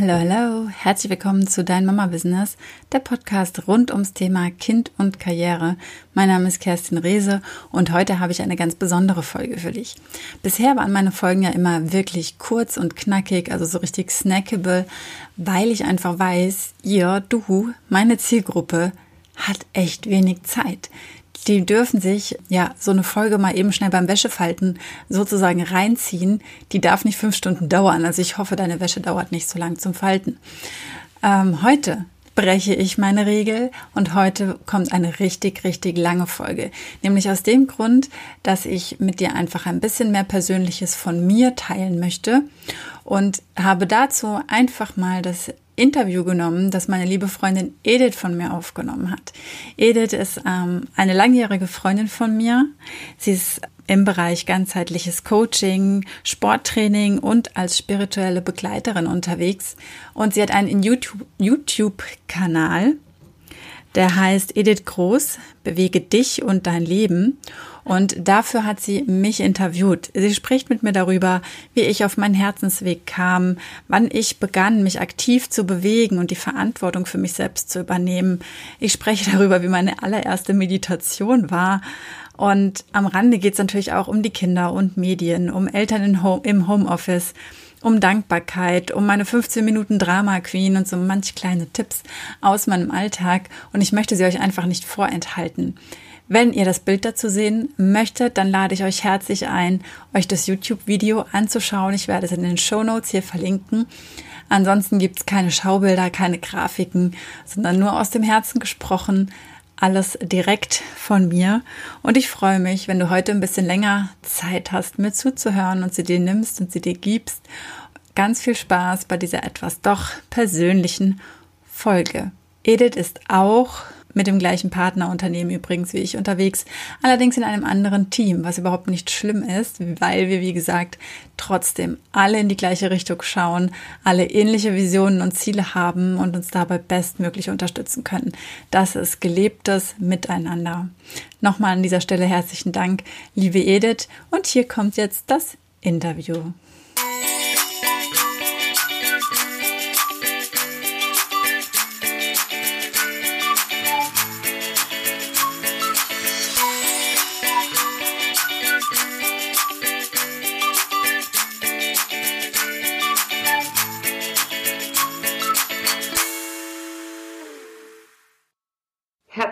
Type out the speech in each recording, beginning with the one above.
Hallo, hallo, herzlich willkommen zu Dein Mama Business, der Podcast rund ums Thema Kind und Karriere. Mein Name ist Kerstin Rehse und heute habe ich eine ganz besondere Folge für dich. Bisher waren meine Folgen ja immer wirklich kurz und knackig, also so richtig snackable, weil ich einfach weiß, ihr, du, meine Zielgruppe hat echt wenig Zeit die dürfen sich ja so eine Folge mal eben schnell beim Wäschefalten sozusagen reinziehen. Die darf nicht fünf Stunden dauern. Also ich hoffe, deine Wäsche dauert nicht so lang zum Falten. Ähm, heute breche ich meine Regel und heute kommt eine richtig, richtig lange Folge. Nämlich aus dem Grund, dass ich mit dir einfach ein bisschen mehr Persönliches von mir teilen möchte und habe dazu einfach mal das Interview genommen, das meine liebe Freundin Edith von mir aufgenommen hat. Edith ist ähm, eine langjährige Freundin von mir. Sie ist im Bereich ganzheitliches Coaching, Sporttraining und als spirituelle Begleiterin unterwegs. Und sie hat einen YouTube-Kanal, der heißt Edith Groß, bewege dich und dein Leben. Und dafür hat sie mich interviewt. Sie spricht mit mir darüber, wie ich auf meinen Herzensweg kam, wann ich begann, mich aktiv zu bewegen und die Verantwortung für mich selbst zu übernehmen. Ich spreche darüber, wie meine allererste Meditation war und am Rande geht es natürlich auch um die Kinder und Medien, um Eltern Home, im Homeoffice, um Dankbarkeit, um meine 15 Minuten Drama Queen und so manch kleine Tipps aus meinem Alltag. Und ich möchte sie euch einfach nicht vorenthalten. Wenn ihr das Bild dazu sehen möchtet, dann lade ich euch herzlich ein, euch das YouTube-Video anzuschauen. Ich werde es in den Show Notes hier verlinken. Ansonsten gibt es keine Schaubilder, keine Grafiken, sondern nur aus dem Herzen gesprochen alles direkt von mir. Und ich freue mich, wenn du heute ein bisschen länger Zeit hast, mir zuzuhören und sie dir nimmst und sie dir gibst. Ganz viel Spaß bei dieser etwas doch persönlichen Folge. Edith ist auch mit dem gleichen Partnerunternehmen übrigens wie ich unterwegs, allerdings in einem anderen Team, was überhaupt nicht schlimm ist, weil wir, wie gesagt, trotzdem alle in die gleiche Richtung schauen, alle ähnliche Visionen und Ziele haben und uns dabei bestmöglich unterstützen können. Das ist gelebtes Miteinander. Nochmal an dieser Stelle herzlichen Dank, liebe Edith. Und hier kommt jetzt das Interview.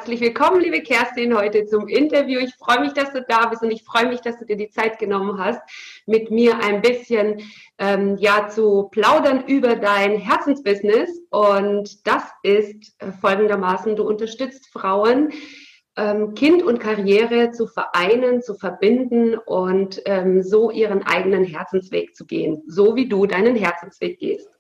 Herzlich willkommen, liebe Kerstin, heute zum Interview. Ich freue mich, dass du da bist und ich freue mich, dass du dir die Zeit genommen hast, mit mir ein bisschen ähm, ja zu plaudern über dein Herzensbusiness. Und das ist äh, folgendermaßen: Du unterstützt Frauen, ähm, Kind und Karriere zu vereinen, zu verbinden und ähm, so ihren eigenen Herzensweg zu gehen, so wie du deinen Herzensweg gehst.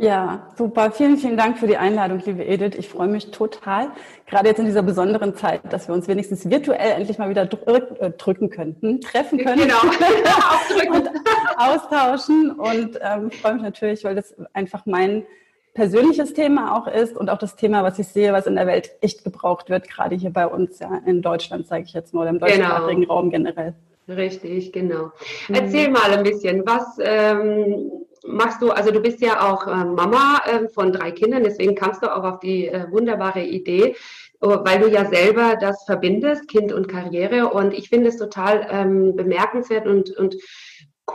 Ja, super. Vielen, vielen Dank für die Einladung, liebe Edith. Ich freue mich total, gerade jetzt in dieser besonderen Zeit, dass wir uns wenigstens virtuell endlich mal wieder drück, äh, drücken könnten, treffen können genau. und austauschen. Und ähm, freue mich natürlich, weil das einfach mein persönliches Thema auch ist und auch das Thema, was ich sehe, was in der Welt echt gebraucht wird, gerade hier bei uns, ja, in Deutschland, sage ich jetzt mal, oder im deutschsprachigen genau. Raum generell. Richtig, genau. Mhm. Erzähl mal ein bisschen, was ähm, machst du, also du bist ja auch äh, Mama äh, von drei Kindern, deswegen kamst du auch auf die äh, wunderbare Idee, oh, weil du ja selber das verbindest, Kind und Karriere. Und ich finde es total ähm, bemerkenswert und, und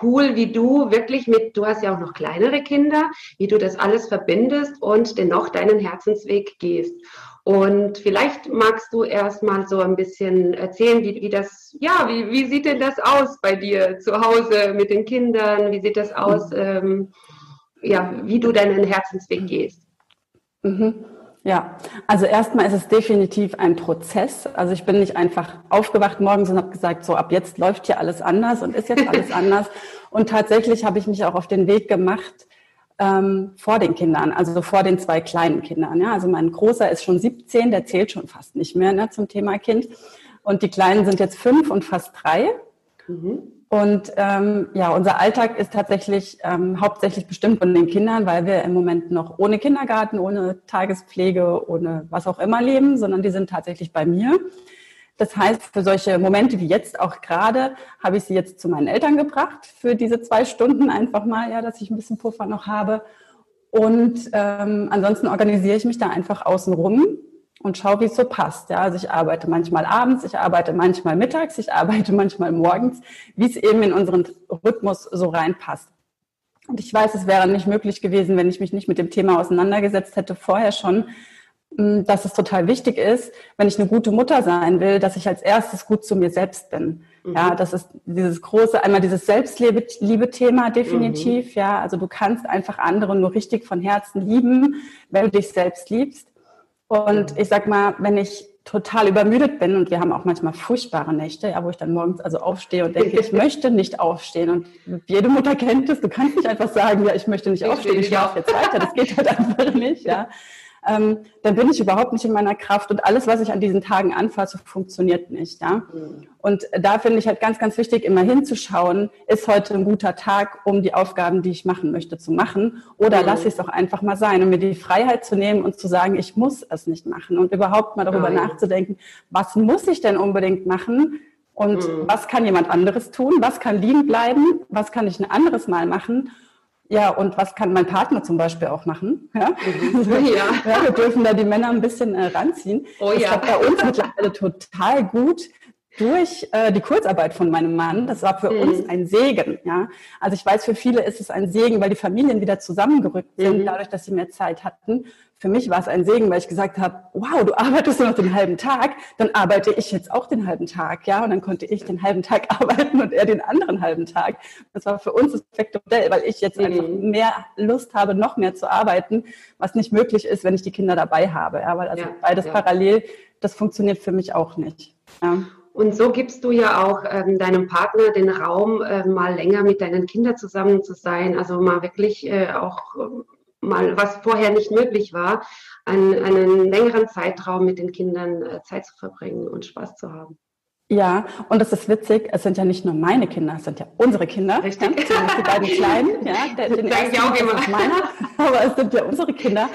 cool, wie du wirklich mit, du hast ja auch noch kleinere Kinder, wie du das alles verbindest und dennoch deinen Herzensweg gehst. Und vielleicht magst du erst mal so ein bisschen erzählen, wie, wie das, ja, wie, wie sieht denn das aus bei dir zu Hause mit den Kindern? Wie sieht das aus, mhm. ähm, ja, wie du deinen Herzensweg gehst? Mhm. Ja, also erstmal ist es definitiv ein Prozess. Also ich bin nicht einfach aufgewacht morgens und habe gesagt, so ab jetzt läuft hier alles anders und ist jetzt alles anders. Und tatsächlich habe ich mich auch auf den Weg gemacht, ähm, vor den Kindern, also vor den zwei kleinen Kindern. Ja? Also mein Großer ist schon 17, der zählt schon fast nicht mehr ne, zum Thema Kind. Und die Kleinen sind jetzt fünf und fast drei. Mhm. Und ähm, ja, unser Alltag ist tatsächlich ähm, hauptsächlich bestimmt von den Kindern, weil wir im Moment noch ohne Kindergarten, ohne Tagespflege, ohne was auch immer leben, sondern die sind tatsächlich bei mir. Das heißt, für solche Momente wie jetzt auch gerade habe ich sie jetzt zu meinen Eltern gebracht für diese zwei Stunden einfach mal, ja, dass ich ein bisschen Puffer noch habe. Und ähm, ansonsten organisiere ich mich da einfach außenrum und schaue, wie es so passt. Ja, also ich arbeite manchmal abends, ich arbeite manchmal mittags, ich arbeite manchmal morgens, wie es eben in unseren Rhythmus so reinpasst. Und ich weiß, es wäre nicht möglich gewesen, wenn ich mich nicht mit dem Thema auseinandergesetzt hätte vorher schon, dass es total wichtig ist, wenn ich eine gute Mutter sein will, dass ich als erstes gut zu mir selbst bin. Mhm. Ja, das ist dieses große, einmal dieses Selbstliebe-Thema definitiv. Mhm. Ja, also du kannst einfach andere nur richtig von Herzen lieben, wenn du dich selbst liebst. Und mhm. ich sag mal, wenn ich total übermüdet bin und wir haben auch manchmal furchtbare Nächte, ja, wo ich dann morgens also aufstehe und denke, ich möchte nicht aufstehen. Und jede Mutter kennt es, du kannst nicht einfach sagen, ja, ich möchte nicht ich aufstehen, ich schlafe jetzt weiter. Das geht halt einfach nicht, ja ähm, dann bin ich überhaupt nicht in meiner Kraft und alles, was ich an diesen Tagen anfasse, funktioniert nicht. Ja? Mhm. Und da finde ich halt ganz, ganz wichtig, immer hinzuschauen, ist heute ein guter Tag, um die Aufgaben, die ich machen möchte, zu machen oder mhm. lasse ich es auch einfach mal sein und mir die Freiheit zu nehmen und zu sagen, ich muss es nicht machen und überhaupt mal darüber oh, ja. nachzudenken, was muss ich denn unbedingt machen, und mhm. was kann jemand anderes tun? Was kann liegen bleiben? Was kann ich ein anderes Mal machen? Ja, und was kann mein Partner zum Beispiel auch machen? Ja, mhm. ja. ja wir dürfen da die Männer ein bisschen äh, ranziehen. Oh, das ja. klappt bei uns mittlerweile total gut durch äh, die Kurzarbeit von meinem Mann. Das war für mhm. uns ein Segen. Ja, also ich weiß, für viele ist es ein Segen, weil die Familien wieder zusammengerückt sind, mhm. dadurch, dass sie mehr Zeit hatten für mich war es ein Segen, weil ich gesagt habe, wow, du arbeitest nur noch den halben Tag, dann arbeite ich jetzt auch den halben Tag, ja, und dann konnte ich den halben Tag arbeiten und er den anderen halben Tag. Das war für uns das perfekte Modell, weil ich jetzt mhm. einfach mehr Lust habe, noch mehr zu arbeiten, was nicht möglich ist, wenn ich die Kinder dabei habe, ja, weil also ja, beides ja. parallel, das funktioniert für mich auch nicht. Ja. Und so gibst du ja auch ähm, deinem Partner den Raum, äh, mal länger mit deinen Kindern zusammen zu sein, also mal wirklich äh, auch mal, was vorher nicht möglich war, einen, einen längeren Zeitraum mit den Kindern äh, Zeit zu verbringen und Spaß zu haben. Ja, und das ist witzig, es sind ja nicht nur meine Kinder, es sind ja unsere Kinder. Richtig. Ja, die beiden Kleinen, ja, der, den ersten auch immer. ist meiner, aber es sind ja unsere Kinder.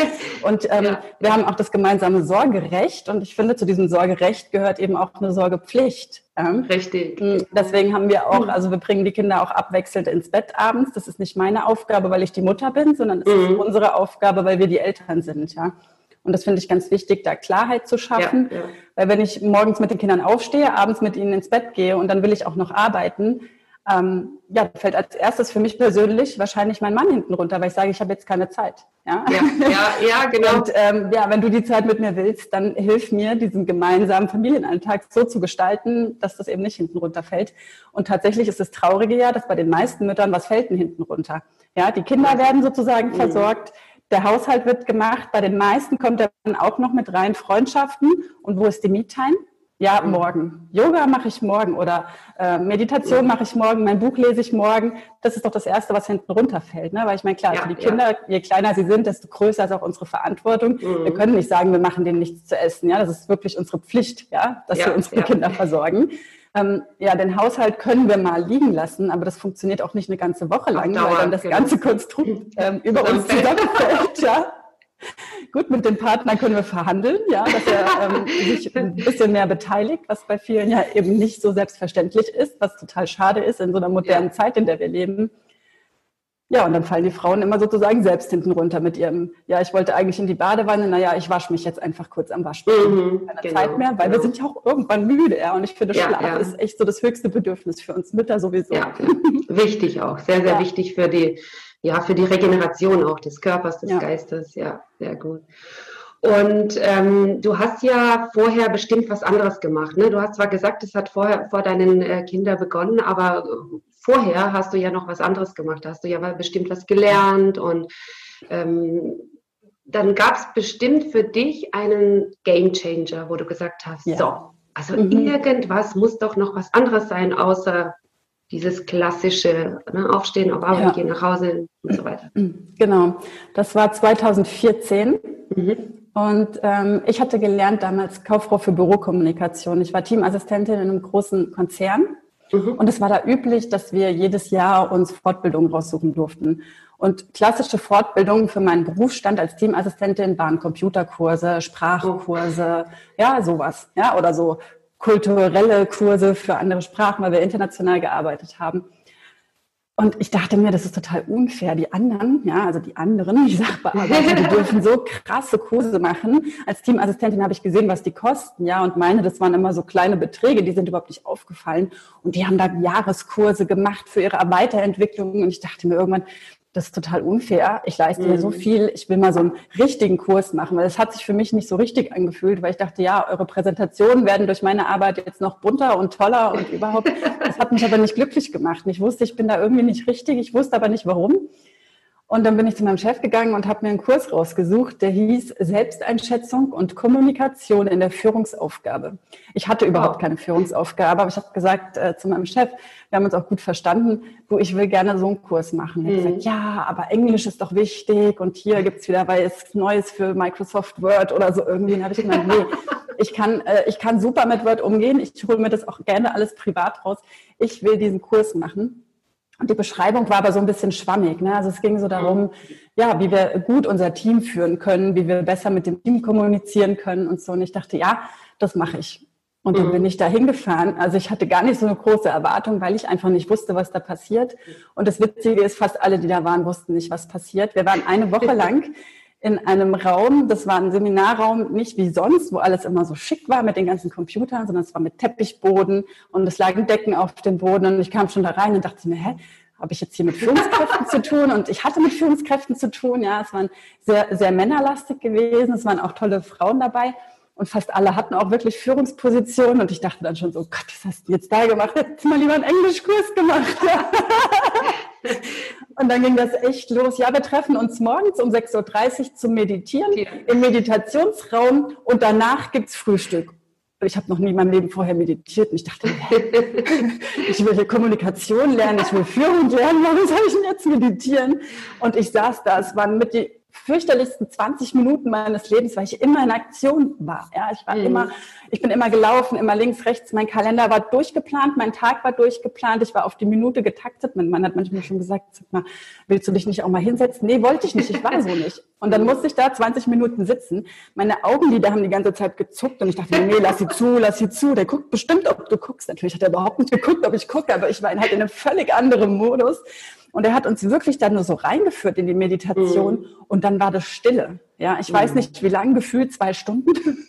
Und ähm, ja. wir haben auch das gemeinsame Sorgerecht und ich finde, zu diesem Sorgerecht gehört eben auch eine Sorgepflicht. Ja. Richtig. Mm, deswegen haben wir auch, also wir bringen die Kinder auch abwechselnd ins Bett abends. Das ist nicht meine Aufgabe, weil ich die Mutter bin, sondern es mhm. ist unsere Aufgabe, weil wir die Eltern sind, ja. Und das finde ich ganz wichtig, da Klarheit zu schaffen. Ja, ja. Weil wenn ich morgens mit den Kindern aufstehe, abends mit ihnen ins Bett gehe und dann will ich auch noch arbeiten, ähm, ja, fällt als erstes für mich persönlich wahrscheinlich mein Mann hinten runter, weil ich sage, ich habe jetzt keine Zeit. Ja, ja, ja, ja genau. Und ähm, ja, wenn du die Zeit mit mir willst, dann hilf mir, diesen gemeinsamen Familienalltag so zu gestalten, dass das eben nicht hinten runterfällt. Und tatsächlich ist das Traurige ja, dass bei den meisten Müttern was fällt denn hinten runter. Ja, die Kinder werden sozusagen mhm. versorgt der Haushalt wird gemacht. Bei den meisten kommt dann auch noch mit rein Freundschaften. Und wo ist die Me-Time? Ja, mhm. morgen. Yoga mache ich morgen oder äh, Meditation mache ich morgen, mein Buch lese ich morgen. Das ist doch das Erste, was hinten runterfällt. Ne? Weil ich meine, klar, ja, für die Kinder, ja. je kleiner sie sind, desto größer ist auch unsere Verantwortung. Mhm. Wir können nicht sagen, wir machen denen nichts zu essen. Ja, Das ist wirklich unsere Pflicht, ja, dass ja, wir unsere Kinder versorgen ähm, ja, den Haushalt können wir mal liegen lassen, aber das funktioniert auch nicht eine ganze Woche lang, Dauer, weil dann das genau. ganze Konstrukt ähm, über uns zusammenfällt. Ja. Gut, mit dem Partner können wir verhandeln, ja, dass er ähm, sich ein bisschen mehr beteiligt, was bei vielen ja eben nicht so selbstverständlich ist, was total schade ist in so einer modernen ja. Zeit, in der wir leben. Ja, und dann fallen die Frauen immer sozusagen selbst hinten runter mit ihrem, ja, ich wollte eigentlich in die Badewanne, naja, ich wasche mich jetzt einfach kurz am Waschbecken. Mhm, Keine genau, Zeit mehr, weil genau. wir sind ja auch irgendwann müde, ja. Und ich finde, ja, Schlaf ja. ist echt so das höchste Bedürfnis für uns Mütter sowieso. Ja, wichtig auch, sehr, sehr ja. wichtig für die, ja, für die Regeneration auch des Körpers, des Geistes. Ja, sehr gut. Und ähm, du hast ja vorher bestimmt was anderes gemacht. Ne? Du hast zwar gesagt, es hat vorher vor deinen äh, Kindern begonnen, aber vorher hast du ja noch was anderes gemacht. Hast du ja bestimmt was gelernt und ähm, dann gab es bestimmt für dich einen Game Changer, wo du gesagt hast, ja. so, also mhm. irgendwas muss doch noch was anderes sein, außer dieses klassische ne, Aufstehen, auf Arbeit ja. gehen, nach Hause und so weiter. Genau, das war 2014. Mhm. Und ähm, ich hatte gelernt damals Kauffrau für Bürokommunikation. Ich war Teamassistentin in einem großen Konzern. Mhm. Und es war da üblich, dass wir jedes Jahr uns Fortbildungen raussuchen durften. Und klassische Fortbildungen für meinen Berufsstand als Teamassistentin waren Computerkurse, Sprachkurse, ja, sowas, ja, oder so kulturelle Kurse für andere Sprachen, weil wir international gearbeitet haben. Und ich dachte mir, das ist total unfair. Die anderen, ja, also die anderen, die Sachbearbeiter, die dürfen so krasse Kurse machen. Als Teamassistentin habe ich gesehen, was die kosten, ja, und meine, das waren immer so kleine Beträge, die sind überhaupt nicht aufgefallen. Und die haben da Jahreskurse gemacht für ihre Weiterentwicklung. Und ich dachte mir irgendwann, das ist total unfair. Ich leiste mhm. so viel. Ich will mal so einen richtigen Kurs machen, weil es hat sich für mich nicht so richtig angefühlt, weil ich dachte, ja, eure Präsentationen werden durch meine Arbeit jetzt noch bunter und toller und überhaupt. Das hat mich aber nicht glücklich gemacht. Ich wusste, ich bin da irgendwie nicht richtig. Ich wusste aber nicht warum. Und dann bin ich zu meinem Chef gegangen und habe mir einen Kurs rausgesucht, der hieß Selbsteinschätzung und Kommunikation in der Führungsaufgabe. Ich hatte überhaupt keine Führungsaufgabe, aber ich habe gesagt äh, zu meinem Chef, wir haben uns auch gut verstanden, du, ich will gerne so einen Kurs machen. Er mhm. gesagt, ja, aber Englisch ist doch wichtig und hier gibt's wieder was Neues für Microsoft Word oder so irgendwie. Dann habe ich gemeint, nee, ich kann, äh, ich kann super mit Word umgehen, ich hole mir das auch gerne alles privat raus. Ich will diesen Kurs machen. Und die Beschreibung war aber so ein bisschen schwammig. Ne? Also es ging so darum, ja, wie wir gut unser Team führen können, wie wir besser mit dem Team kommunizieren können und so. Und ich dachte, ja, das mache ich. Und dann mhm. bin ich da hingefahren. Also ich hatte gar nicht so eine große Erwartung, weil ich einfach nicht wusste, was da passiert. Und das Witzige ist, fast alle, die da waren, wussten nicht, was passiert. Wir waren eine Woche lang in einem Raum, das war ein Seminarraum, nicht wie sonst, wo alles immer so schick war mit den ganzen Computern, sondern es war mit Teppichboden und es lagen Decken auf dem Boden und ich kam schon da rein und dachte mir, hä, habe ich jetzt hier mit Führungskräften zu tun? Und ich hatte mit Führungskräften zu tun, ja, es waren sehr, sehr männerlastig gewesen, es waren auch tolle Frauen dabei. Und fast alle hatten auch wirklich Führungspositionen. Und ich dachte dann schon so, Gott, was hast du jetzt da gemacht? Hättest mal lieber einen Englischkurs gemacht. Und dann ging das echt los. Ja, wir treffen uns morgens um 6.30 Uhr zum Meditieren im Meditationsraum und danach gibt's Frühstück. Ich habe noch nie in meinem Leben vorher meditiert und ich dachte, ich will hier Kommunikation lernen, ich will Führung lernen, warum soll ich denn jetzt meditieren? Und ich saß da, es waren mit die fürchterlichsten 20 Minuten meines Lebens, weil ich immer in Aktion war. Ja, ich war mhm. immer, ich bin immer gelaufen, immer links, rechts. Mein Kalender war durchgeplant, mein Tag war durchgeplant. Ich war auf die Minute getaktet. Mein Mann hat manchmal schon gesagt, sag mal, willst du dich nicht auch mal hinsetzen? Nee, wollte ich nicht. Ich war so nicht. Und dann musste ich da 20 Minuten sitzen. Meine Augenlider haben die ganze Zeit gezuckt und ich dachte, nee, lass sie zu, lass sie zu. Der guckt bestimmt, ob du guckst. Natürlich hat er überhaupt nicht geguckt, ob ich gucke, aber ich war halt in einem völlig anderen Modus. Und er hat uns wirklich dann nur so reingeführt in die Meditation mhm. und dann war das Stille. Ja, ich mhm. weiß nicht, wie lange gefühlt, zwei Stunden.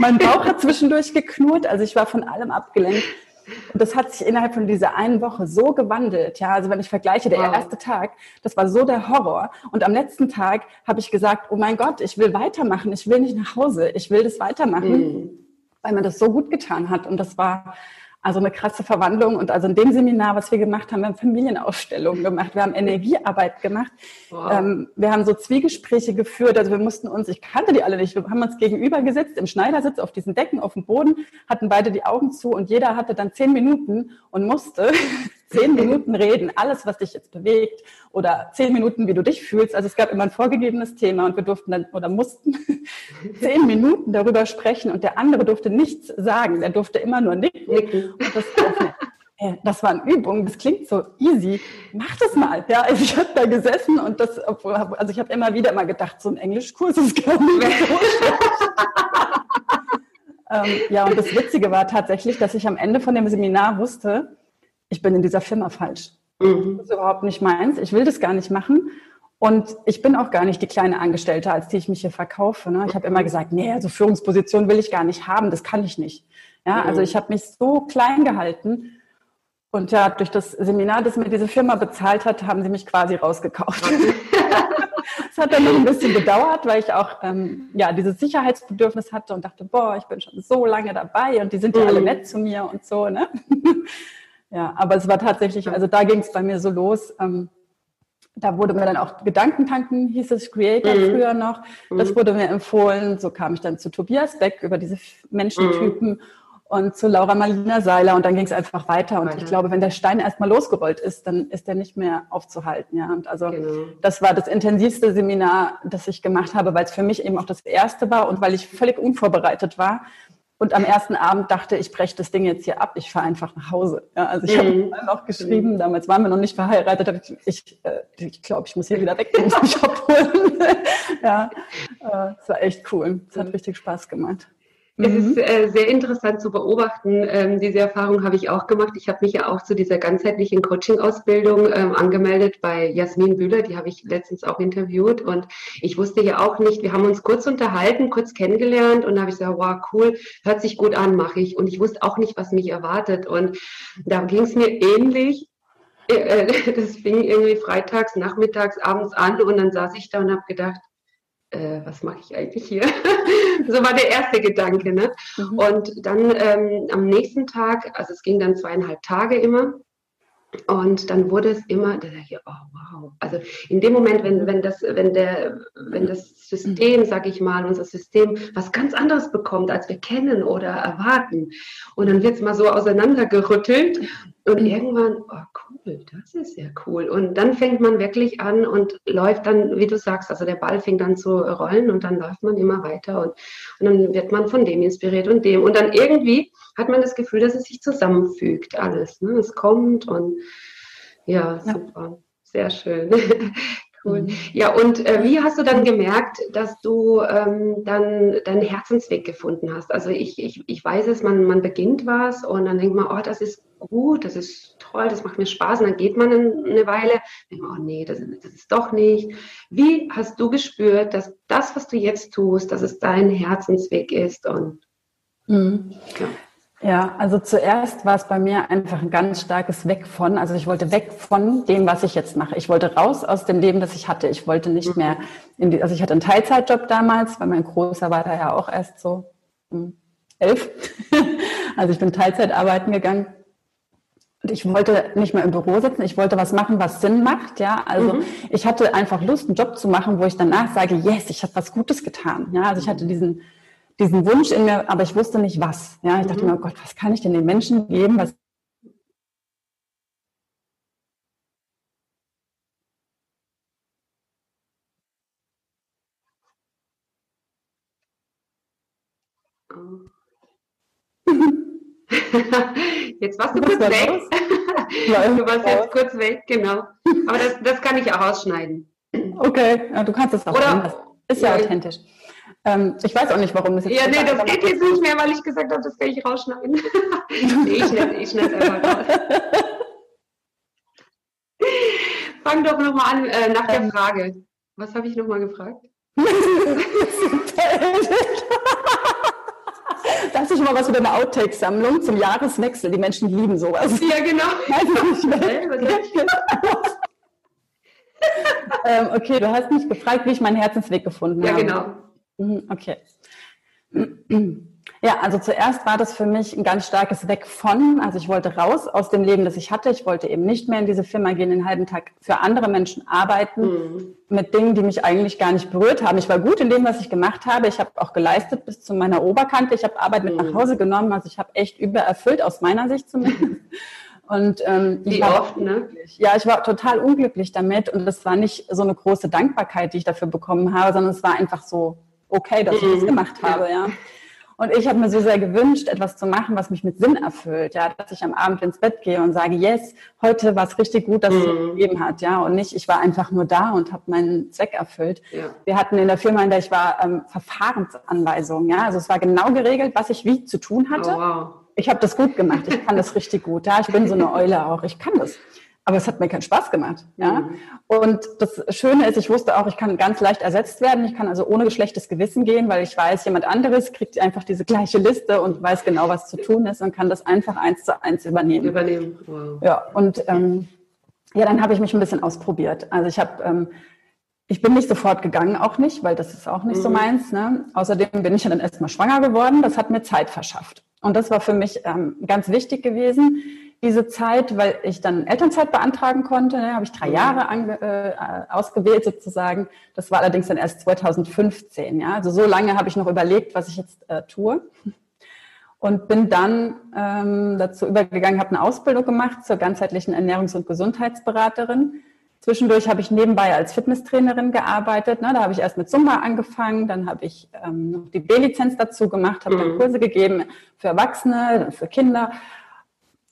mein Bauch hat zwischendurch geknurrt, also ich war von allem abgelenkt. Und das hat sich innerhalb von dieser einen Woche so gewandelt. Ja, also wenn ich vergleiche, der wow. erste Tag, das war so der Horror. Und am letzten Tag habe ich gesagt, oh mein Gott, ich will weitermachen. Ich will nicht nach Hause. Ich will das weitermachen, mhm. weil mir das so gut getan hat. Und das war, also eine krasse Verwandlung. Und also in dem Seminar, was wir gemacht haben, wir haben Familienausstellungen gemacht, wir haben Energiearbeit gemacht, wow. ähm, wir haben so Zwiegespräche geführt. Also wir mussten uns, ich kannte die alle nicht, wir haben uns gegenüber gesetzt im Schneidersitz auf diesen Decken auf dem Boden, hatten beide die Augen zu und jeder hatte dann zehn Minuten und musste zehn Minuten reden, alles, was dich jetzt bewegt oder zehn Minuten, wie du dich fühlst. Also es gab immer ein vorgegebenes Thema und wir durften dann oder mussten zehn Minuten darüber sprechen und der andere durfte nichts sagen. Der durfte immer nur nicken. Und das, das waren Übungen, das klingt so easy. Mach das mal. Ja, also ich habe da gesessen und das, also ich habe immer wieder mal gedacht, so ein Englischkurs ist gar nicht so schlecht. ähm, ja, und das Witzige war tatsächlich, dass ich am Ende von dem Seminar wusste, ich bin in dieser Firma falsch. Mhm. Das ist überhaupt nicht meins. Ich will das gar nicht machen. Und ich bin auch gar nicht die kleine Angestellte, als die ich mich hier verkaufe. Ne? Ich habe immer gesagt, nee, also Führungsposition will ich gar nicht haben, das kann ich nicht. Ja, mhm. also ich habe mich so klein gehalten. Und ja, durch das Seminar, das mir diese Firma bezahlt hat, haben sie mich quasi rausgekauft. Es hat dann noch ein bisschen gedauert, weil ich auch ähm, ja dieses Sicherheitsbedürfnis hatte und dachte, boah, ich bin schon so lange dabei und die sind ja alle mhm. nett zu mir und so. Ne? Ja, aber es war tatsächlich, also da ging es bei mir so los. Ähm, da wurde mir dann auch Gedankentanken, hieß es Creator mhm. früher noch. Das mhm. wurde mir empfohlen. So kam ich dann zu Tobias Beck über diese Menschentypen mhm. und zu Laura Malina Seiler und dann ging es einfach weiter. Und ich glaube, wenn der Stein erstmal losgerollt ist, dann ist der nicht mehr aufzuhalten. Ja, und also genau. das war das intensivste Seminar, das ich gemacht habe, weil es für mich eben auch das erste war und weil ich völlig unvorbereitet war und am ersten Abend dachte ich, breche das Ding jetzt hier ab, ich fahre einfach nach Hause. Ja, also ich mhm. habe noch geschrieben, mhm. damals waren wir noch nicht verheiratet, ich, ich, äh, ich glaube, ich muss hier wieder weg und mich abholen. ja, äh, es war echt cool. Es hat mhm. richtig Spaß gemacht. Es mhm. ist äh, sehr interessant zu beobachten. Ähm, diese Erfahrung habe ich auch gemacht. Ich habe mich ja auch zu dieser ganzheitlichen Coaching-Ausbildung ähm, angemeldet bei Jasmin Bühler. Die habe ich letztens auch interviewt. Und ich wusste ja auch nicht, wir haben uns kurz unterhalten, kurz kennengelernt. Und da habe ich gesagt, wow, cool, hört sich gut an, mache ich. Und ich wusste auch nicht, was mich erwartet. Und da ging es mir ähnlich. Äh, äh, das fing irgendwie freitags, nachmittags, abends an. Und dann saß ich da und habe gedacht, äh, was mache ich eigentlich hier? so war der erste Gedanke. Ne? Mhm. Und dann ähm, am nächsten Tag, also es ging dann zweieinhalb Tage immer, und dann wurde es immer, da sage ich, oh wow. Also in dem Moment, wenn, wenn, das, wenn, der, wenn das System, sage ich mal, unser System was ganz anderes bekommt, als wir kennen oder erwarten, und dann wird es mal so auseinandergerüttelt und irgendwann, oh cool, das ist ja cool. Und dann fängt man wirklich an und läuft dann, wie du sagst, also der Ball fängt dann zu rollen und dann läuft man immer weiter und, und dann wird man von dem inspiriert und dem. Und dann irgendwie hat man das Gefühl, dass es sich zusammenfügt, alles. Ne? Es kommt und ja, super. Ja. Sehr schön. Cool. Mhm. Ja, und äh, wie hast du dann gemerkt, dass du ähm, dann deinen Herzensweg gefunden hast? Also ich, ich, ich weiß es, man, man beginnt was und dann denkt man, oh, das ist gut, das ist toll, das macht mir Spaß. Und dann geht man eine Weile, denkt man, oh nee, das, das ist doch nicht. Wie hast du gespürt, dass das, was du jetzt tust, dass es dein Herzensweg ist? Und mhm. ja. Ja, also zuerst war es bei mir einfach ein ganz starkes Weg von, also ich wollte weg von dem, was ich jetzt mache. Ich wollte raus aus dem Leben, das ich hatte. Ich wollte nicht mhm. mehr in die, also ich hatte einen Teilzeitjob damals, weil mein Großer war da ja auch erst so um elf. also ich bin Teilzeit arbeiten gegangen. Und ich wollte nicht mehr im Büro sitzen, ich wollte was machen, was Sinn macht, ja. Also mhm. ich hatte einfach Lust, einen Job zu machen, wo ich danach sage, yes, ich habe was Gutes getan. Ja, also ich hatte diesen diesen Wunsch in mir, aber ich wusste nicht was. Ja, ich dachte mhm. mir, oh Gott, was kann ich denn den Menschen geben, was Jetzt warst du kurz weg. du warst jetzt kurz weg, genau. Aber das, das kann ich auch ausschneiden. Okay, ja, du kannst es auch. Oder, ist ja, ja authentisch. Ähm, ich weiß auch nicht, warum das jetzt Ja, nee, das geht jetzt nicht mehr, weil ich gesagt habe, das werde ich rausschneiden. nee, ich schneide ich schneid einfach raus. Fang doch nochmal an äh, nach der ähm. Frage. Was habe ich nochmal gefragt? Das ist schon mal was über eine Outtake-Sammlung zum Jahreswechsel. Die Menschen lieben sowas. Ja, genau. ähm, okay, du hast mich gefragt, wie ich meinen Herzensweg gefunden ja, habe. Ja, genau. Mhm, okay. Ja, also zuerst war das für mich ein ganz starkes Weg von, also ich wollte raus aus dem Leben, das ich hatte. Ich wollte eben nicht mehr in diese Firma gehen, den halben Tag für andere Menschen arbeiten mhm. mit Dingen, die mich eigentlich gar nicht berührt haben. Ich war gut in dem, was ich gemacht habe. Ich habe auch geleistet bis zu meiner Oberkante. Ich habe Arbeit mit mhm. nach Hause genommen. Also ich habe echt übererfüllt, aus meiner Sicht zumindest. Und ähm, ich war oft, ne? Ja, ich war total unglücklich damit und es war nicht so eine große Dankbarkeit, die ich dafür bekommen habe, sondern es war einfach so okay, dass ich das mhm. gemacht habe, ja. Und ich habe mir so sehr gewünscht, etwas zu machen, was mich mit Sinn erfüllt, ja, dass ich am Abend ins Bett gehe und sage, yes, heute war es richtig gut, dass es mhm. gegeben hat, ja, und nicht, ich war einfach nur da und habe meinen Zweck erfüllt. Ja. Wir hatten in der Firma, in der ich war, ähm, Verfahrensanweisungen, ja, also es war genau geregelt, was ich wie zu tun hatte. Oh, wow. Ich habe das gut gemacht, ich kann das richtig gut, ja, ich bin so eine Eule auch, ich kann das aber es hat mir keinen Spaß gemacht. Ja? Mhm. Und das Schöne ist, ich wusste auch, ich kann ganz leicht ersetzt werden. Ich kann also ohne schlechtes Gewissen gehen, weil ich weiß, jemand anderes kriegt einfach diese gleiche Liste und weiß genau, was zu tun ist und kann das einfach eins zu eins übernehmen. Übernehmen. Wow. Ja, und ähm, ja, dann habe ich mich ein bisschen ausprobiert. Also ich habe ähm, ich bin nicht sofort gegangen, auch nicht, weil das ist auch nicht mhm. so meins. Ne? Außerdem bin ich ja dann erstmal schwanger geworden. Das hat mir Zeit verschafft. Und das war für mich ähm, ganz wichtig gewesen diese Zeit, weil ich dann Elternzeit beantragen konnte. Ne, habe ich drei mhm. Jahre ange, äh, ausgewählt sozusagen. Das war allerdings dann erst 2015. Ja, also so lange habe ich noch überlegt, was ich jetzt äh, tue. Und bin dann ähm, dazu übergegangen, habe eine Ausbildung gemacht zur ganzheitlichen Ernährungs- und Gesundheitsberaterin. Zwischendurch habe ich nebenbei als Fitnesstrainerin gearbeitet. Ne? Da habe ich erst mit Zumba angefangen, dann habe ich ähm, noch die B-Lizenz dazu gemacht, habe dann mhm. Kurse gegeben für Erwachsene, für Kinder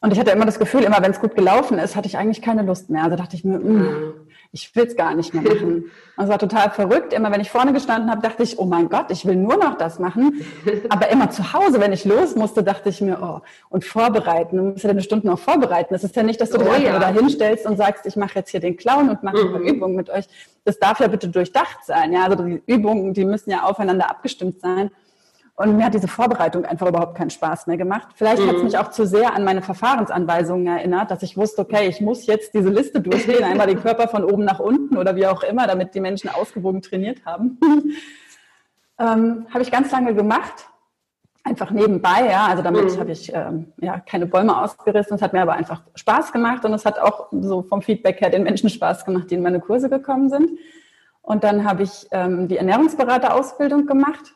und ich hatte immer das Gefühl, immer wenn es gut gelaufen ist, hatte ich eigentlich keine Lust mehr. Also dachte ich mir, mh, mm, ich will es gar nicht mehr machen. Und es war total verrückt. Immer wenn ich vorne gestanden habe, dachte ich, oh mein Gott, ich will nur noch das machen. Aber immer zu Hause, wenn ich los musste, dachte ich mir, oh, und vorbereiten. Du musst ja deine Stunden auch vorbereiten. Das ist ja nicht, dass du dich oh, ja. da hinstellst und sagst, ich mache jetzt hier den Clown und mache mhm. ein paar Übungen mit euch. Das darf ja bitte durchdacht sein. Ja, also die Übungen, die müssen ja aufeinander abgestimmt sein. Und mir hat diese Vorbereitung einfach überhaupt keinen Spaß mehr gemacht. Vielleicht mhm. hat es mich auch zu sehr an meine Verfahrensanweisungen erinnert, dass ich wusste, okay, ich muss jetzt diese Liste durchgehen, einmal den Körper von oben nach unten oder wie auch immer, damit die Menschen ausgewogen trainiert haben. ähm, habe ich ganz lange gemacht. Einfach nebenbei, ja. Also damit mhm. habe ich ähm, ja keine Bäume ausgerissen. Es hat mir aber einfach Spaß gemacht und es hat auch so vom Feedback her den Menschen Spaß gemacht, die in meine Kurse gekommen sind. Und dann habe ich ähm, die Ernährungsberaterausbildung gemacht